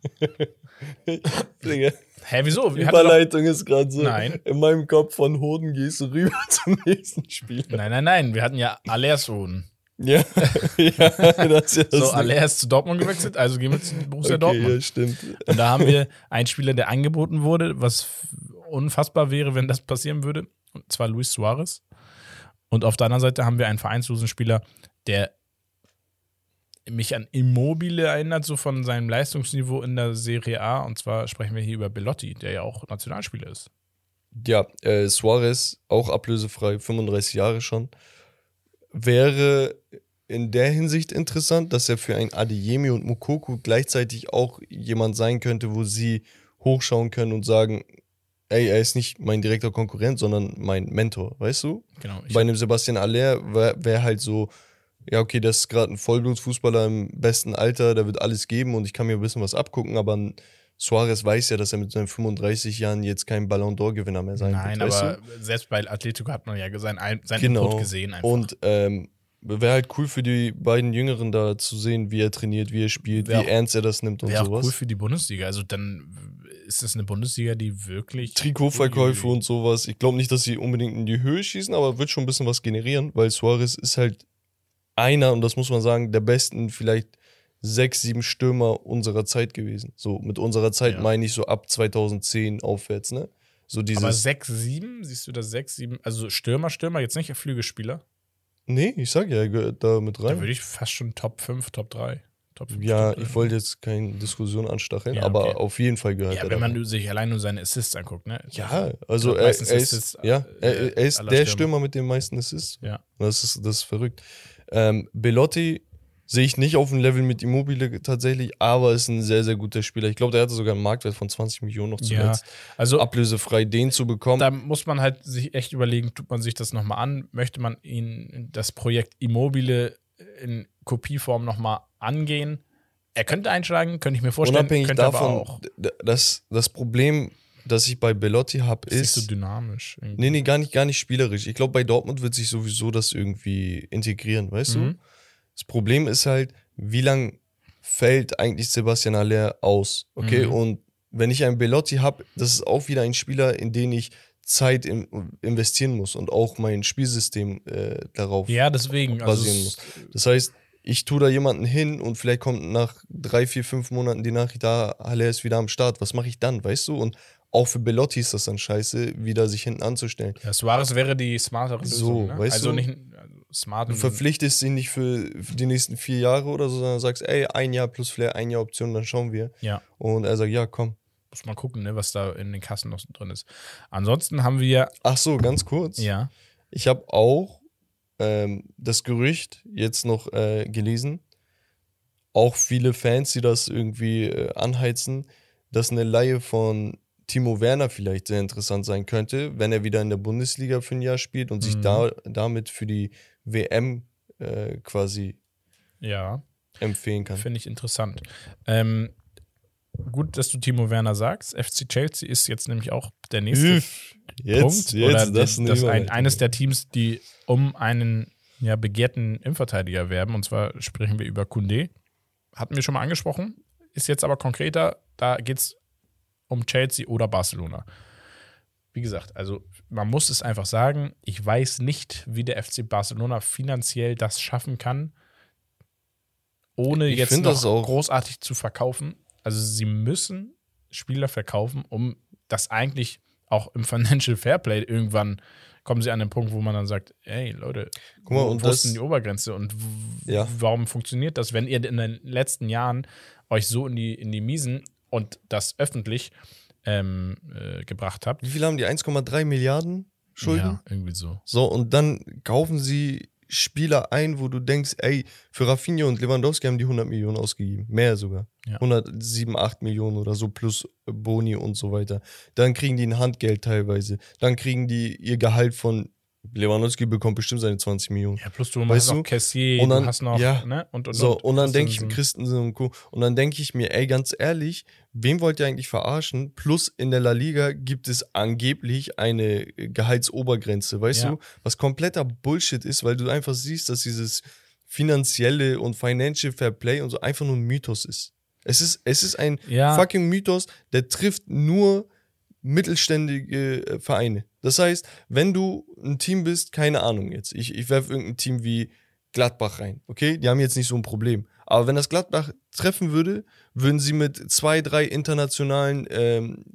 Digga, Hä, wieso? die Wir hatten doch- Überleitung ist gerade so. Nein. In meinem Kopf von Hoden gehst du rüber zum nächsten Spiel. Nein, nein, nein. Wir hatten ja Allersohn. Ja, ja das ist ja. So, Aller ist zu Dortmund gewechselt, also gehen wir zu Borussia okay, Dortmund. Ja, stimmt. Und da haben wir einen Spieler, der angeboten wurde, was unfassbar wäre, wenn das passieren würde. Und zwar Luis Suarez. Und auf der anderen Seite haben wir einen vereinslosen Spieler, der mich an Immobile erinnert, so von seinem Leistungsniveau in der Serie A. Und zwar sprechen wir hier über Belotti, der ja auch Nationalspieler ist. Ja, äh, Suarez, auch ablösefrei, 35 Jahre schon. Wäre in der Hinsicht interessant, dass er für ein Adeyemi und Mukoku gleichzeitig auch jemand sein könnte, wo sie hochschauen können und sagen, ey, er ist nicht mein direkter Konkurrent, sondern mein Mentor, weißt du? Genau. Bei einem Sebastian Aller wäre wär halt so, ja, okay, das ist gerade ein Vollblutfußballer im besten Alter, der wird alles geben und ich kann mir ein bisschen was abgucken, aber ein Suarez weiß ja, dass er mit seinen 35 Jahren jetzt kein Ballon d'Or-Gewinner mehr sein Nein, wird. weißt aber du? selbst bei Atletico hat man ja sein, sein Genau. Input gesehen. Einfach. Und ähm, wäre halt cool für die beiden Jüngeren da zu sehen, wie er trainiert, wie er spielt, Wär wie auch- ernst er das nimmt und Wäre sowas. cool für die Bundesliga. Also dann ist es eine Bundesliga, die wirklich. Trikotverkäufe und sowas. Ich glaube nicht, dass sie unbedingt in die Höhe schießen, aber wird schon ein bisschen was generieren, weil Suarez ist halt einer, und das muss man sagen, der besten vielleicht sechs, sieben Stürmer unserer Zeit gewesen. So, mit unserer Zeit Ja. meine ich so ab 2010 aufwärts, ne? So Aber dieses. 6, 7, siehst du das 6, 7? Also Stürmer, Stürmer, jetzt nicht Flügelspieler. Nee, ich sag ja, er gehört da mit Da rein. würde ich fast schon Top 5, Top 3. Top 5, Ja, Top 3. ich wollte jetzt keine Diskussion anstacheln, Ja, aber okay. auf jeden Fall gehört Ja, er wenn da man sich allein nur seine Assists anguckt, ne? Ja, also glaub, er, er ist ist, es, ja, äh, er, er ist der Stürmer. Stürmer mit den meisten Assists. Ja. Das ist, das ist verrückt. Ähm, Belotti sehe ich nicht auf dem Level mit Immobile tatsächlich, aber ist ein sehr, sehr guter Spieler. Ich glaube, der hatte sogar einen Marktwert von 20 Millionen noch Ja, zuletzt. also Ablösefrei den zu bekommen. da muss man halt sich echt überlegen, tut man sich das nochmal an? Möchte man ihn das Projekt Immobile in Kopieform nochmal angehen? Er könnte einschlagen, könnte ich mir vorstellen. Unabhängig könnte davon, aber auch. d- das, Problem, das ich bei Belotti habe, Ist nicht ist. so dynamisch. irgendwie. Nee, nee, gar nicht, gar nicht spielerisch. Ich glaube, bei Dortmund wird sich sowieso das irgendwie integrieren, weißt Mhm. du? Das Problem ist halt, wie lang fällt eigentlich Sebastian Aller aus? Okay, Mhm. und wenn ich einen Belotti habe, das ist auch wieder ein Spieler, in den ich Zeit in, investieren muss und auch mein Spielsystem äh, darauf Ja, deswegen. Also basieren es- muss. Das heißt, ich tue da jemanden hin und vielleicht kommt nach drei, vier, fünf Monaten die Nachricht, da, Halle ist wieder am Start. Was mache ich dann, weißt du? Und auch für Belotti ist das dann scheiße, wieder sich hinten anzustellen. ja, Suarez wäre die smartere Lösung. So, ne? weißt also du? nicht also smart. Du verpflichtest ihn nicht für, für die nächsten vier Jahre oder so, sondern sagst, ey, ein Jahr plus vielleicht ein Jahr Option, dann schauen wir. Ja, Und er sagt, ja, komm. muss man gucken, ne, was da in den Kassen noch drin ist. Ansonsten haben wir, Ach so, ganz kurz. ja, Ich habe auch ähm, das Gerücht jetzt noch äh, gelesen. Auch viele Fans, die das irgendwie äh, anheizen, dass eine Laie von Timo Werner vielleicht sehr interessant sein könnte, wenn er wieder in der Bundesliga für ein Jahr spielt und sich Mhm. da damit für die WM äh, quasi ja, empfehlen kann. finde ich interessant. Ähm, gut, dass du Timo Werner sagst. FC Chelsea ist jetzt nämlich auch der nächste Jetzt, Punkt. jetzt, oder das, das, ein, eines der Teams, die um einen ja, begehrten Innenverteidiger werben. Und zwar sprechen wir über Kunde. Hatten wir schon mal angesprochen. Ist jetzt aber konkreter. Da geht es um Chelsea oder Barcelona. Wie gesagt, also man muss es einfach sagen, ich weiß nicht, wie der FC Barcelona finanziell das schaffen kann, ohne Ich jetzt noch großartig zu verkaufen. Also sie müssen Spieler verkaufen, um das eigentlich auch im Financial Fairplay irgendwann kommen sie an den Punkt, wo man dann sagt, ey Leute, Guck mal, wo, und wo ist das- denn die Obergrenze und Ja. warum funktioniert das, wenn ihr in den letzten Jahren euch so in die, in die Miesen und das öffentlich ähm, äh, gebracht habt? Wie viel haben die? 1,3 Milliarden Schulden? Ja, irgendwie so. So, und dann kaufen sie Spieler ein, wo du denkst, ey, für Rafinha und Lewandowski haben die 100 Millionen ausgegeben. Mehr sogar. Ja. 107, 8 Millionen oder so plus Boni und so weiter. Dann kriegen die ein Handgeld teilweise. Dann kriegen die ihr Gehalt von Lewandowski bekommt bestimmt seine 20 Millionen. Ja, plus du Weißt hast noch? Cassier, Und dann- du hast noch, ja. ne? Und, und, So, und dann denke ich Christensen. Und Co. Und dann denke ich mir, ey, ganz ehrlich, wen wollt ihr eigentlich verarschen? Plus in der La Liga gibt es angeblich eine Gehaltsobergrenze, weißt Ja. du? Was kompletter Bullshit ist, weil du einfach siehst, dass dieses finanzielle und Financial Fair Play und so einfach nur ein Mythos ist. Es ist, es ist ein Ja. fucking Mythos, der trifft nur mittelständige äh, Vereine. Das heißt, wenn du ein Team bist, keine Ahnung jetzt, ich, ich werfe irgendein Team wie Gladbach rein, okay? Die haben jetzt nicht so ein Problem. Aber wenn das Gladbach treffen würde, würden sie mit zwei, drei internationalen, ähm,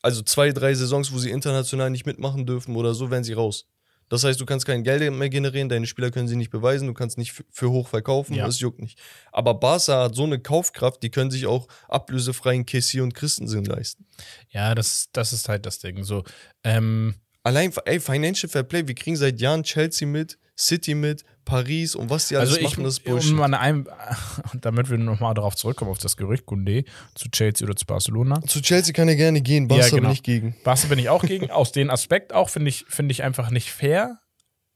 also zwei, drei Saisons, wo sie international nicht mitmachen dürfen oder so, wären sie raus. Das heißt, du kannst kein Geld mehr generieren, deine Spieler können sie nicht beweisen, du kannst nicht für, hoch verkaufen, Ja. das juckt nicht. Aber Barca hat so eine Kaufkraft, die können sich auch ablösefreien Kessi und Christensen leisten. Ja, das, das ist halt das Ding. So, ähm, Allein, ey, Financial Fair Play, wir kriegen seit Jahren Chelsea mit, City mit, Paris und was die alles also ich, machen, das ist um Bullshit. mal einem, damit wir nochmal darauf zurückkommen, auf das Gerücht Kunde zu Chelsea oder zu Barcelona. Zu Chelsea kann er gerne gehen, Barca Ja, genau. bin ich gegen. Barca bin ich auch gegen. Aus dem Aspekt auch finde ich, finde ich einfach nicht fair.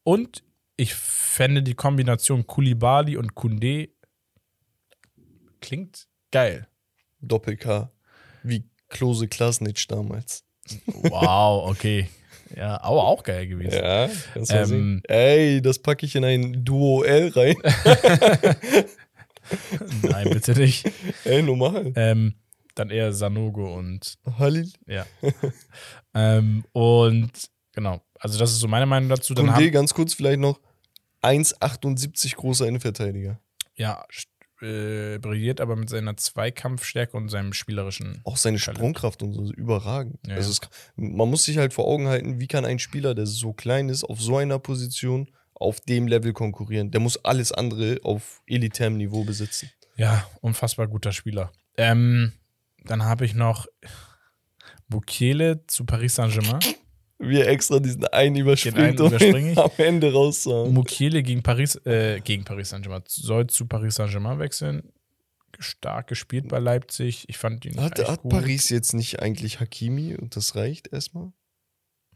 Und ich fände die Kombination Kulibali und Kunde klingt geil. Doppel-K. Wie Klose Klasnitsch damals. Wow, okay. Ja, aber auch geil gewesen. Ja, kannst Ähm. Ey, das packe ich in ein Duo L rein. Nein, bitte nicht. Ey, normal. Ähm, dann eher Sanogo und Halil. ja. ähm, und genau, also das ist so meine Meinung dazu. Dann Kunde, ganz kurz vielleicht noch. 1,78 großer Innenverteidiger. ja, st- äh, brilliert aber mit seiner Zweikampfstärke und seinem spielerischen. Auch seine Talent. Sprungkraft und so überragend. Ja, also es, man muss sich halt vor Augen halten, wie kann ein Spieler, der so klein ist, auf so einer Position auf dem Level konkurrieren. Der muss alles andere auf elitärem Niveau besitzen. Ja, unfassbar guter Spieler. Ähm, dann habe ich noch Bukele zu Paris Saint-Germain. Wir extra diesen einen überspringt, einen um am Ende rauszuhauen. Mukiele gegen Paris, äh, gegen Paris Saint-Germain, soll zu Paris Saint-Germain wechseln. Stark gespielt bei Leipzig. Ich fand ihn Hat, hat gut. Paris jetzt nicht eigentlich Hakimi und das reicht erstmal?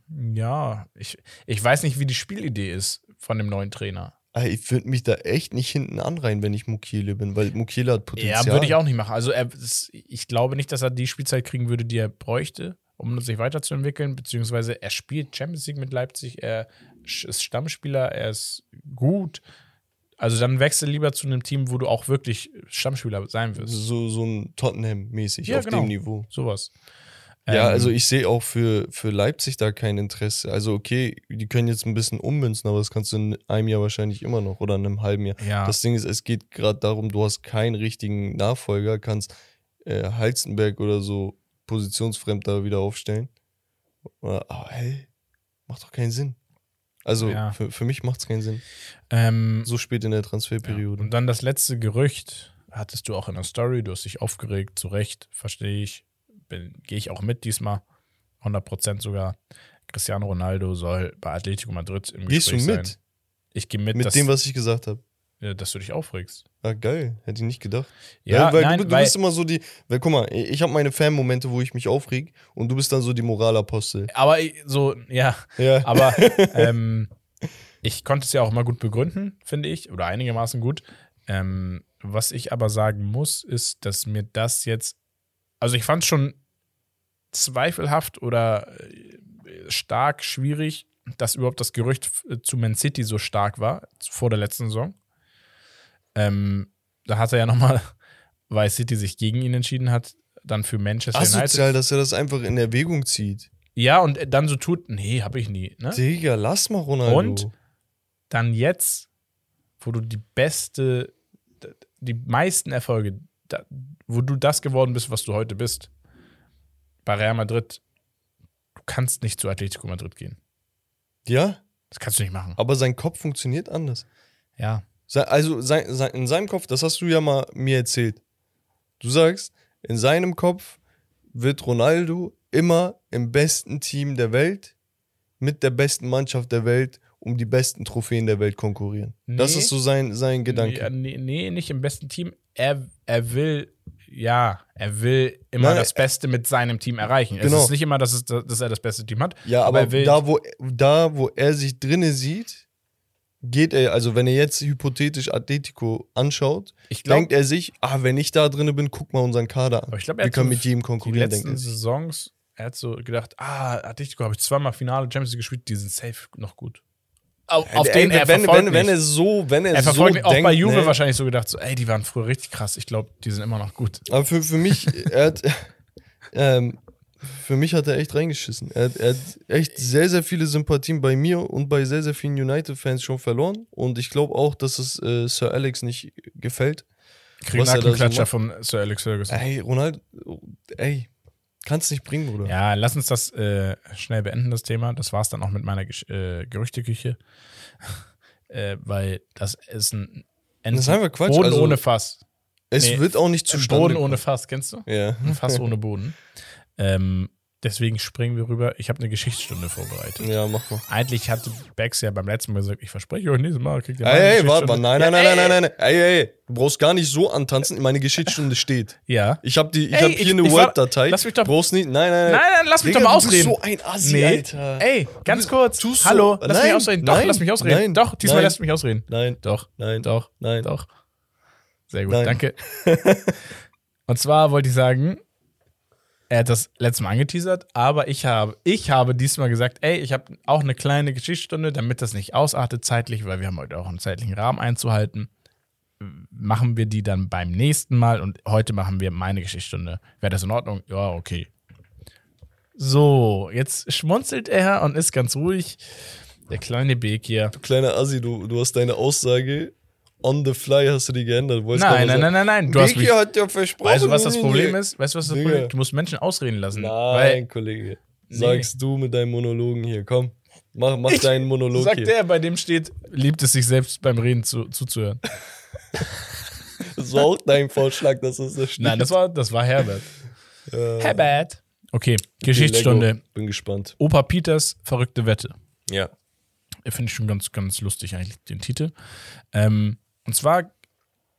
Ja, ich, ich weiß nicht, wie die Spielidee ist von dem neuen Trainer. Ah, Ich würde mich da echt nicht hinten anreihen, wenn ich Mukiele bin, weil Mukiele hat Potenzial. Ja, würde ich auch nicht machen. Also er, ich glaube nicht, dass er die Spielzeit kriegen würde, die er bräuchte, um sich weiterzuentwickeln, beziehungsweise er spielt Champions League mit Leipzig, er ist Stammspieler, er ist gut, Also dann wechsel lieber zu einem Team, wo du auch wirklich Stammspieler sein wirst. So, so ein Tottenham-mäßig Ja, auf genau. dem Niveau. Sowas. Ja, Ähm, also ich sehe auch für, für Leipzig da kein Interesse. Also okay, die können jetzt ein bisschen ummünzen, aber das kannst du in einem Jahr wahrscheinlich immer noch oder in einem halben Jahr. Ja. Das Ding ist, es geht gerade darum, du hast keinen richtigen Nachfolger, kannst äh, Halstenberg oder so positionsfremd da wieder aufstellen. Aber hey, macht doch keinen Sinn. Also Ja. für, für mich macht es keinen Sinn. ähm, So spät in der ja. Transferperiode. Und dann das letzte Gerücht hattest du auch in der Story, du hast dich aufgeregt, zu Recht, verstehe ich. Gehe ich auch mit diesmal. 100% sogar. Cristiano Ronaldo soll bei Atletico Madrid im Gehst du Gespräch mit? sein. Ich gehe mit, Mit dem, was ich gesagt habe. Ja, dass du dich aufregst. Ah, geil. Hätte ich nicht gedacht. Ja, weil, weil nein, du, du weil, bist immer so die. Weil, guck mal, ich habe meine Fan-Momente, wo ich mich aufreg und du bist dann so die Moralapostel. aber ich- so, ja, Ja. aber ähm, ich konnte es ja auch immer gut begründen, finde ich, oder einigermaßen gut. Ähm, was ich aber sagen muss, ist, dass mir das jetzt, also ich fand es schon zweifelhaft oder äh, stark schwierig, dass überhaupt das Gerücht f- zu Man City so stark war vor der letzten Saison. Ähm, da hat er ja nochmal, weil City sich gegen ihn entschieden hat, dann für Manchester United. Asozial, dass er das einfach in Erwägung zieht. Ja, und dann so tut, nee, habe ich nie. Ne? Digga, lass mal Ronaldo. Und? dann jetzt, wo du die beste, die meisten Erfolge, wo du das geworden bist, was du heute bist, bei Real Madrid, du kannst nicht zu Atletico Madrid gehen. Ja, Das kannst du nicht machen. aber sein Kopf funktioniert anders. Ja. Also in seinem Kopf, das hast du ja mal mir erzählt. Du sagst, in seinem Kopf wird Ronaldo immer im besten Team der Welt mit der besten Mannschaft der Welt um die besten Trophäen der Welt konkurrieren. Das Nee. ist so sein, sein Gedanke. Ja, nee, nee, nicht im besten Team. Er, er will, ja, er will immer Nein, das Beste mit seinem Team erreichen. Genau. Es ist nicht immer, dass, es, dass er das beste Team hat. Ja, aber aber, er will- da, wo, da, wo er sich drinne sieht, geht er, also wenn er jetzt hypothetisch Atletico anschaut, Ich glaube, denkt er sich, ah, wenn ich da drinne bin, guck mal unseren Kader an. Er Wir hat können so mit jedem die konkurrieren, denkt letzten er sich. Saisons, er hat so gedacht, ah, Atletico habe ich zweimal Finale Champions League gespielt, die sind safe noch gut. Auf, auf Ey, den er wenn, verfolgt wenn, wenn er so, wenn er, er verfolgt so mich auch denkt, bei Juve ne? wahrscheinlich so gedacht, so, ey, die waren früher richtig krass. Ich glaube, die sind immer noch gut. Aber für, für mich, er hat, ähm, für mich hat er echt reingeschissen. Er, hat- er hat echt sehr, sehr viele Sympathien bei mir und bei sehr, sehr vielen United-Fans schon verloren. Und ich glaube auch, dass es äh, Sir Alex nicht gefällt. Kriegen er da so von Sir Alex Ferguson. Ey, Ronaldo, ey, kannst nicht bringen, Bruder. Ja, lass uns das äh, schnell beenden, das Thema. Das war es dann auch mit meiner Gesch äh, Gerüchteküche. äh, weil das ist ein Das ist einfach Quatsch. Boden also, ohne Fass. es nee, wird auch nicht zustande Boden ohne kommen. Fass, kennst du? Ja. Ein Fass ohne Boden. Ähm, deswegen springen wir rüber. Ich habe eine Geschichtsstunde vorbereitet. Ja, mach mal. Eigentlich hatte Bex ja beim letzten Mal gesagt, ich verspreche euch nächstes Mal kriegt ihr Ey, meine ey, warte mal. Nein, Ja, nein, nein, ey, nein, nein, nein. Ey, ey, du brauchst gar nicht so antanzen. Meine Geschichtsstunde steht. Ja. Ich habe die, ich Ey, ich- hier eine ich war- Word-Datei. lass mich doch- Brauchst nicht. Nein, nein, Nein, nein, lass mich Digga, doch mal du ausreden. bist so ein Assi, nee. Alter. Ey, ganz kurz. tust so- Hallo, lass mich Nein, ausreden. Doch, nein, lass mich ausreden. nein, Doch, diesmal nein. du mich ausreden. Nein, Doch, nein, doch, nein. doch. Sehr gut, Nein. danke. Und zwar wollte ich sagen, er hat das letzte Mal angeteasert, aber ich habe, ich habe diesmal gesagt, ey, ich habe auch eine kleine Geschichtsstunde, damit das nicht ausartet zeitlich, weil wir haben heute auch einen zeitlichen Rahmen einzuhalten. Machen wir die dann beim nächsten Mal und heute machen wir meine Geschichtsstunde. Wäre das in Ordnung? Ja, okay. So, jetzt schmunzelt er und ist ganz ruhig. Der kleine Beek hier. Kleiner Assi, du, du hast deine Aussage on the fly hast du die geändert. Nein, nein, sagen, nein, nein, nein. Du hast mich, hat ja versprochen. weißt du, was das nee, Problem nee. ist? Weißt du, was das Digga. Problem ist? Du musst Menschen ausreden lassen. Nein, Weil, Kollege. Nee. Sagst du mit deinem Monologen hier. Komm, mach, mach deinen Monolog sagt hier. der, bei dem steht, liebt es sich selbst beim Reden zu, zuzuhören. Das war auch dein Vorschlag, dass es das steht. Nein, das war, das war Herbert. Äh, Herbert. Okay, Geschichtsstunde. Lego. Bin gespannt. Opa Peters verrückte Wette. Ja. Finde ich schon ganz, ganz lustig eigentlich, den Titel. Ähm, und zwar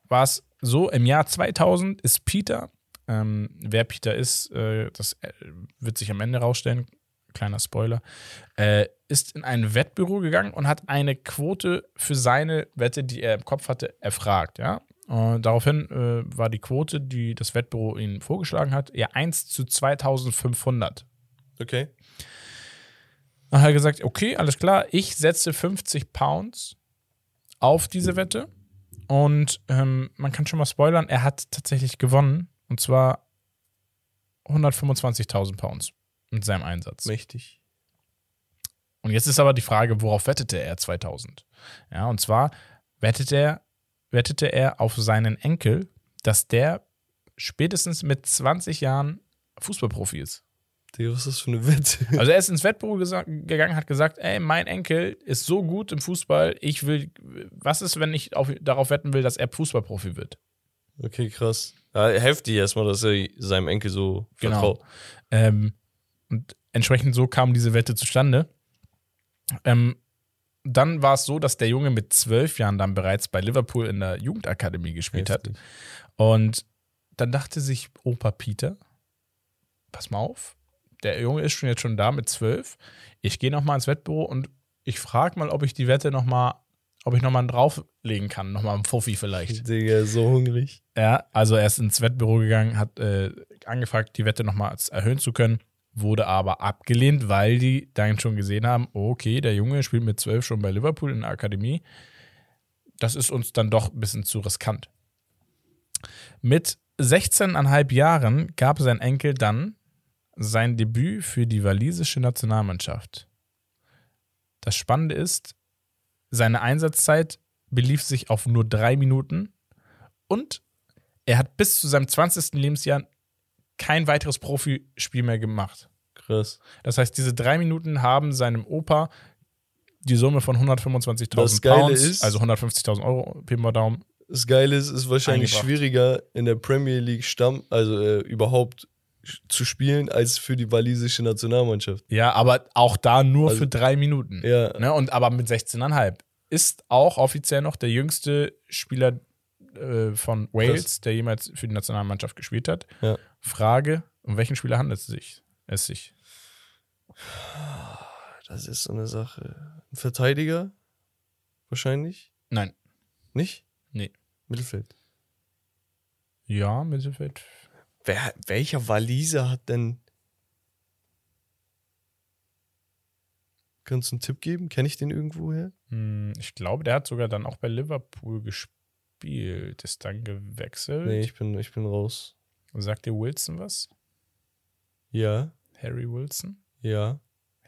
war es so, im Jahr 2000 ist Peter, ähm, wer Peter ist, äh, das äh, wird sich am Ende rausstellen, kleiner Spoiler, äh, ist in ein Wettbüro gegangen und hat eine Quote für seine Wette, die er im Kopf hatte, erfragt, ja. Und daraufhin äh, war die Quote, die das Wettbüro ihm vorgeschlagen hat, ja 1 zu 2500. Okay. Dann hat er gesagt, okay, alles klar, ich setze 50 Pounds auf diese Wette. Und ähm, man kann schon mal spoilern, er hat tatsächlich gewonnen. Und zwar 125.000 Pounds mit seinem Einsatz. Mächtig. Und jetzt ist aber die Frage, worauf wettete er 2000? Ja, und zwar wettete er, wettete er auf seinen Enkel, dass der spätestens mit 20 Jahren Fußballprofi ist. Digga, was ist das für eine Wette? Also er ist ins Wettbüro gegangen, hat gesagt, ey, mein Enkel ist so gut im Fußball, ich will, was ist, wenn ich auf, darauf wetten will, dass er Fußballprofi wird? Okay, krass. Ja, heftig erstmal, dass er seinem Enkel so Genau. vertraut. Ähm, und entsprechend so kam diese Wette zustande. Ähm, dann war es so, dass der Junge mit zwölf Jahren dann bereits bei Liverpool in der Jugendakademie gespielt hat. Heftig. Und dann dachte sich Opa Peter, pass mal auf, der Junge ist schon jetzt schon da mit zwölf. Ich gehe nochmal ins Wettbüro und ich frage mal, ob ich die Wette nochmal, ob ich nochmal drauflegen kann, nochmal einen Fuffi vielleicht. Digga, so hungrig. Ja, also er ist ins Wettbüro gegangen, hat äh, angefragt, die Wette nochmal erhöhen zu können, wurde aber abgelehnt, weil die dann schon gesehen haben, okay, der Junge spielt mit zwölf schon bei Liverpool in der Akademie. Das ist uns dann doch ein bisschen zu riskant. Mit 16,5 Jahren gab sein Enkel dann sein Debüt für die walisische Nationalmannschaft. Das Spannende ist, seine Einsatzzeit belief sich auf nur drei Minuten und er hat bis zu seinem 20. Lebensjahr kein weiteres Profispiel mehr gemacht. Krass. Das heißt, diese drei Minuten haben seinem Opa die Summe von Das 125.000 Geile Pounds, ist- also 150.000 Euro, Pi mal Daumen. Das Geile ist, es ist wahrscheinlich schwieriger in der Premier League Stamm, also äh, überhaupt zu spielen, als für die walisische Nationalmannschaft. Ja, aber auch da nur Also- für drei Minuten. Ja, Ne? Und aber mit 16,5 ist auch offiziell noch der jüngste Spieler äh, von Wales, der jemals für die Nationalmannschaft gespielt hat. Ja. Frage: Um welchen Spieler handelt es sich? Es sich? das ist so eine Sache. Ein Verteidiger? Wahrscheinlich? Nein. Nicht? Nee. Mittelfeld. Ja, Mittelfeld. Wer, welcher Waliser hat denn. Kannst du einen Tipp geben? Kenne ich den irgendwo her? Hm, Ich glaube, der hat sogar dann auch bei Liverpool gespielt. Ist dann gewechselt. Nee, ich bin, ich bin raus. Sagt dir Wilson was? Ja, Harry Wilson? ja.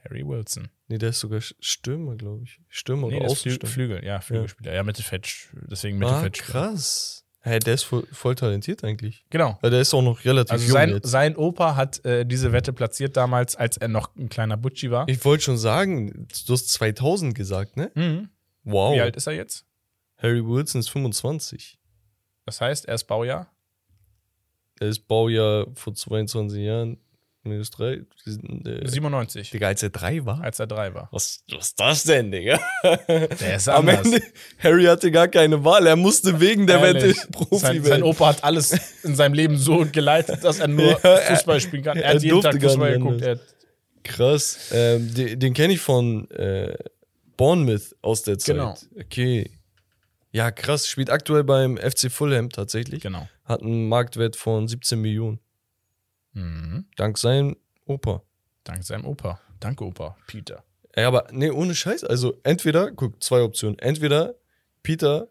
Harry Wilson. Nee, der ist sogar Stürmer, glaube ich. Stürmer Nee, oder ist Flü Außenstürmer. Flügel, ja, Flügelspieler. Ja, Mittelfeld, deswegen Ah, Mittelfeld. krass. Hä, der ist voll, voll talentiert eigentlich. Genau. Weil der ist auch noch relativ Also jung sein, jetzt. sein Opa hat äh, diese Wette platziert damals, als er noch ein kleiner Butchi war. Ich wollte schon sagen, du hast 2000 gesagt, ne? Mhm. Wow. Wie alt ist er jetzt? Harry Wilson ist 25. Das heißt, er ist Baujahr? Er ist Baujahr vor 22 Jahren. Minus 3. Äh, 97, Digga, als er 3 war? als er drei war. Was, was ist das denn, Digga? Der ist Am anders. Ende, Harry hatte gar keine Wahl. Er musste wegen der Ehrlich. Wette Profi sein, sein werden. Opa hat alles in seinem Leben so geleitet, dass er nur Ja, Fußball spielen kann. Er, er hat jeden Tag Fußball geguckt. Hat, Krass. Ähm, den den kenne ich von äh, Bournemouth aus der Zeit. Genau. Okay. Ja, krass. Spielt aktuell beim FC Fulham tatsächlich. genau. Hat einen Marktwert von 17 Millionen. Mhm. Dank seinem Opa. Dank seinem Opa. Danke, Opa. Peter. Ey, aber nee, ohne Scheiß. Also entweder, guck, zwei Optionen. Entweder Peter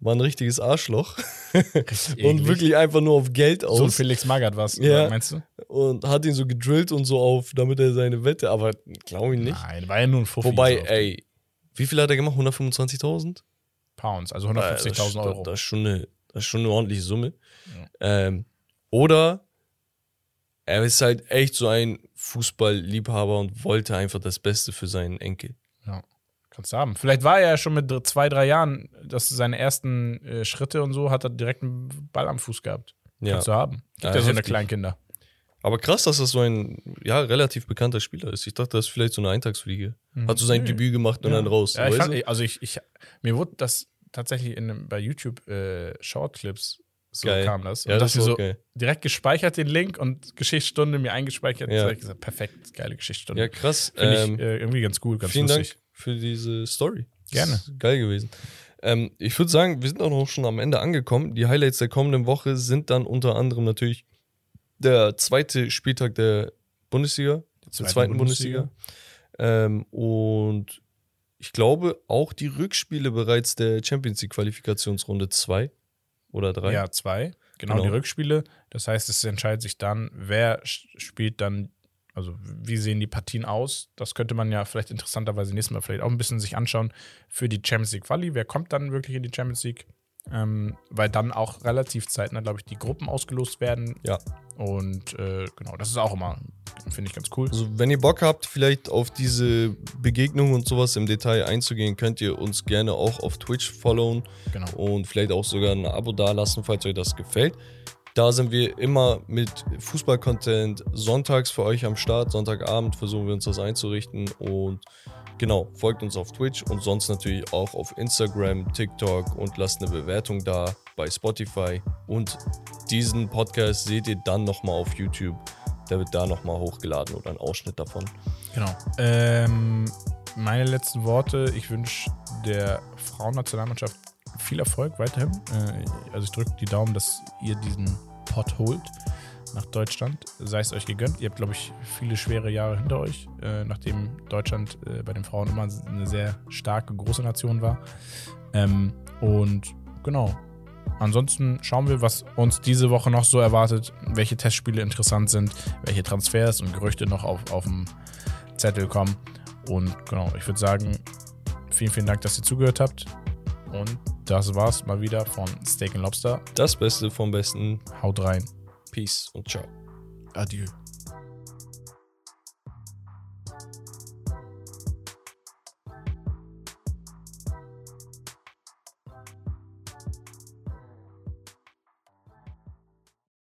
war ein richtiges Arschloch und eklig. wirklich einfach nur auf Geld So aus Felix Magath was, Ja. meinst du? und hat ihn so gedrillt und so auf, damit er seine Wette, aber glaube ich nicht. Nein, war ja nur ein Fuffi. Wobei, so. ey, wie viel hat er gemacht? 125.000? Pounds, also Äh, 150.000 das- Euro. Das ist, schon eine, das ist schon eine ordentliche Summe. Ähm, oder er ist halt echt so ein Fußballliebhaber und wollte einfach das Beste für seinen Enkel. Ja, kannst du haben. Vielleicht war er ja schon mit zwei, drei Jahren, dass seine ersten äh, Schritte und so, hat er direkt einen Ball am Fuß gehabt. Ja. Kannst du haben. Gibt Ja, ja, so eine heftig. Kleinkinder. Aber krass, dass das so ein ja, relativ bekannter Spieler ist. Ich dachte, das ist vielleicht so eine Eintagsfliege. Hat so sein Mhm. Debüt gemacht und Ja. dann raus. Ja, ich fand, also ich, ich, mir wurde das tatsächlich in, bei YouTube äh, Shortclips so Geil. kam das. Ja, und das das war so geil. direkt gespeichert den Link und Geschichtsstunde mir eingespeichert. Ja. Direkt gesagt, perfekt, geile Geschichtsstunde. Ja, krass. Finde Ähm, ich äh, irgendwie ganz cool, ganz vielen lustig. Dank für diese Story. Gerne. Ist geil gewesen. Ähm, ich würde sagen, wir sind auch noch schon am Ende angekommen. Die Highlights der kommenden Woche sind dann unter anderem natürlich der zweite Spieltag der Bundesliga, der zweite zweiten Bundesliga. Ähm, und ich glaube, auch die Rückspiele bereits der Champions League Qualifikationsrunde 2 oder 3. Ja, zwei. Genau, Genau. die Rückspiele. Das heißt, es entscheidet sich dann, wer spielt dann, also wie sehen die Partien aus. Das könnte man ja vielleicht interessanterweise nächstes Mal vielleicht auch ein bisschen sich anschauen für die Champions League Quali. Wer kommt dann wirklich in die Champions League? Ähm, weil dann auch relativ zeitnah, glaube ich, die Gruppen ausgelost werden. Ja. Und äh, genau, das ist auch immer, finde ich ganz cool. Also, wenn ihr Bock habt, vielleicht auf diese Begegnung und sowas im Detail einzugehen, könnt ihr uns gerne auch auf Twitch followen Genau. und vielleicht auch sogar ein Abo dalassen, falls euch das gefällt. Da sind wir immer mit Fußball-Content sonntags für euch am Start. Sonntagabend versuchen wir uns das einzurichten. Und genau, folgt uns auf Twitch und sonst natürlich auch auf Instagram, TikTok und lasst eine Bewertung da bei Spotify. Und diesen Podcast seht ihr dann nochmal auf YouTube. Der wird da nochmal hochgeladen oder ein Ausschnitt davon. Genau. Ähm, meine letzten Worte. Ich wünsche der Frauennationalmannschaft viel Erfolg weiterhin. Äh, also ich drücke die Daumen, dass ihr diesen Pot holt nach Deutschland. Sei es euch gegönnt. Ihr habt, glaube ich, viele schwere Jahre hinter euch, äh, nachdem Deutschland äh, bei den Frauen immer eine sehr starke, große Nation war. Ähm, und genau. Ansonsten schauen wir, was uns diese Woche noch so erwartet, welche Testspiele interessant sind, welche Transfers und Gerüchte noch auf, auf dem Zettel kommen. Und genau, ich würde sagen, vielen, vielen Dank, dass ihr zugehört habt. Und das war's mal wieder von Steak and Lobster. Das Beste vom Besten. Haut rein. Peace und ciao. Adieu.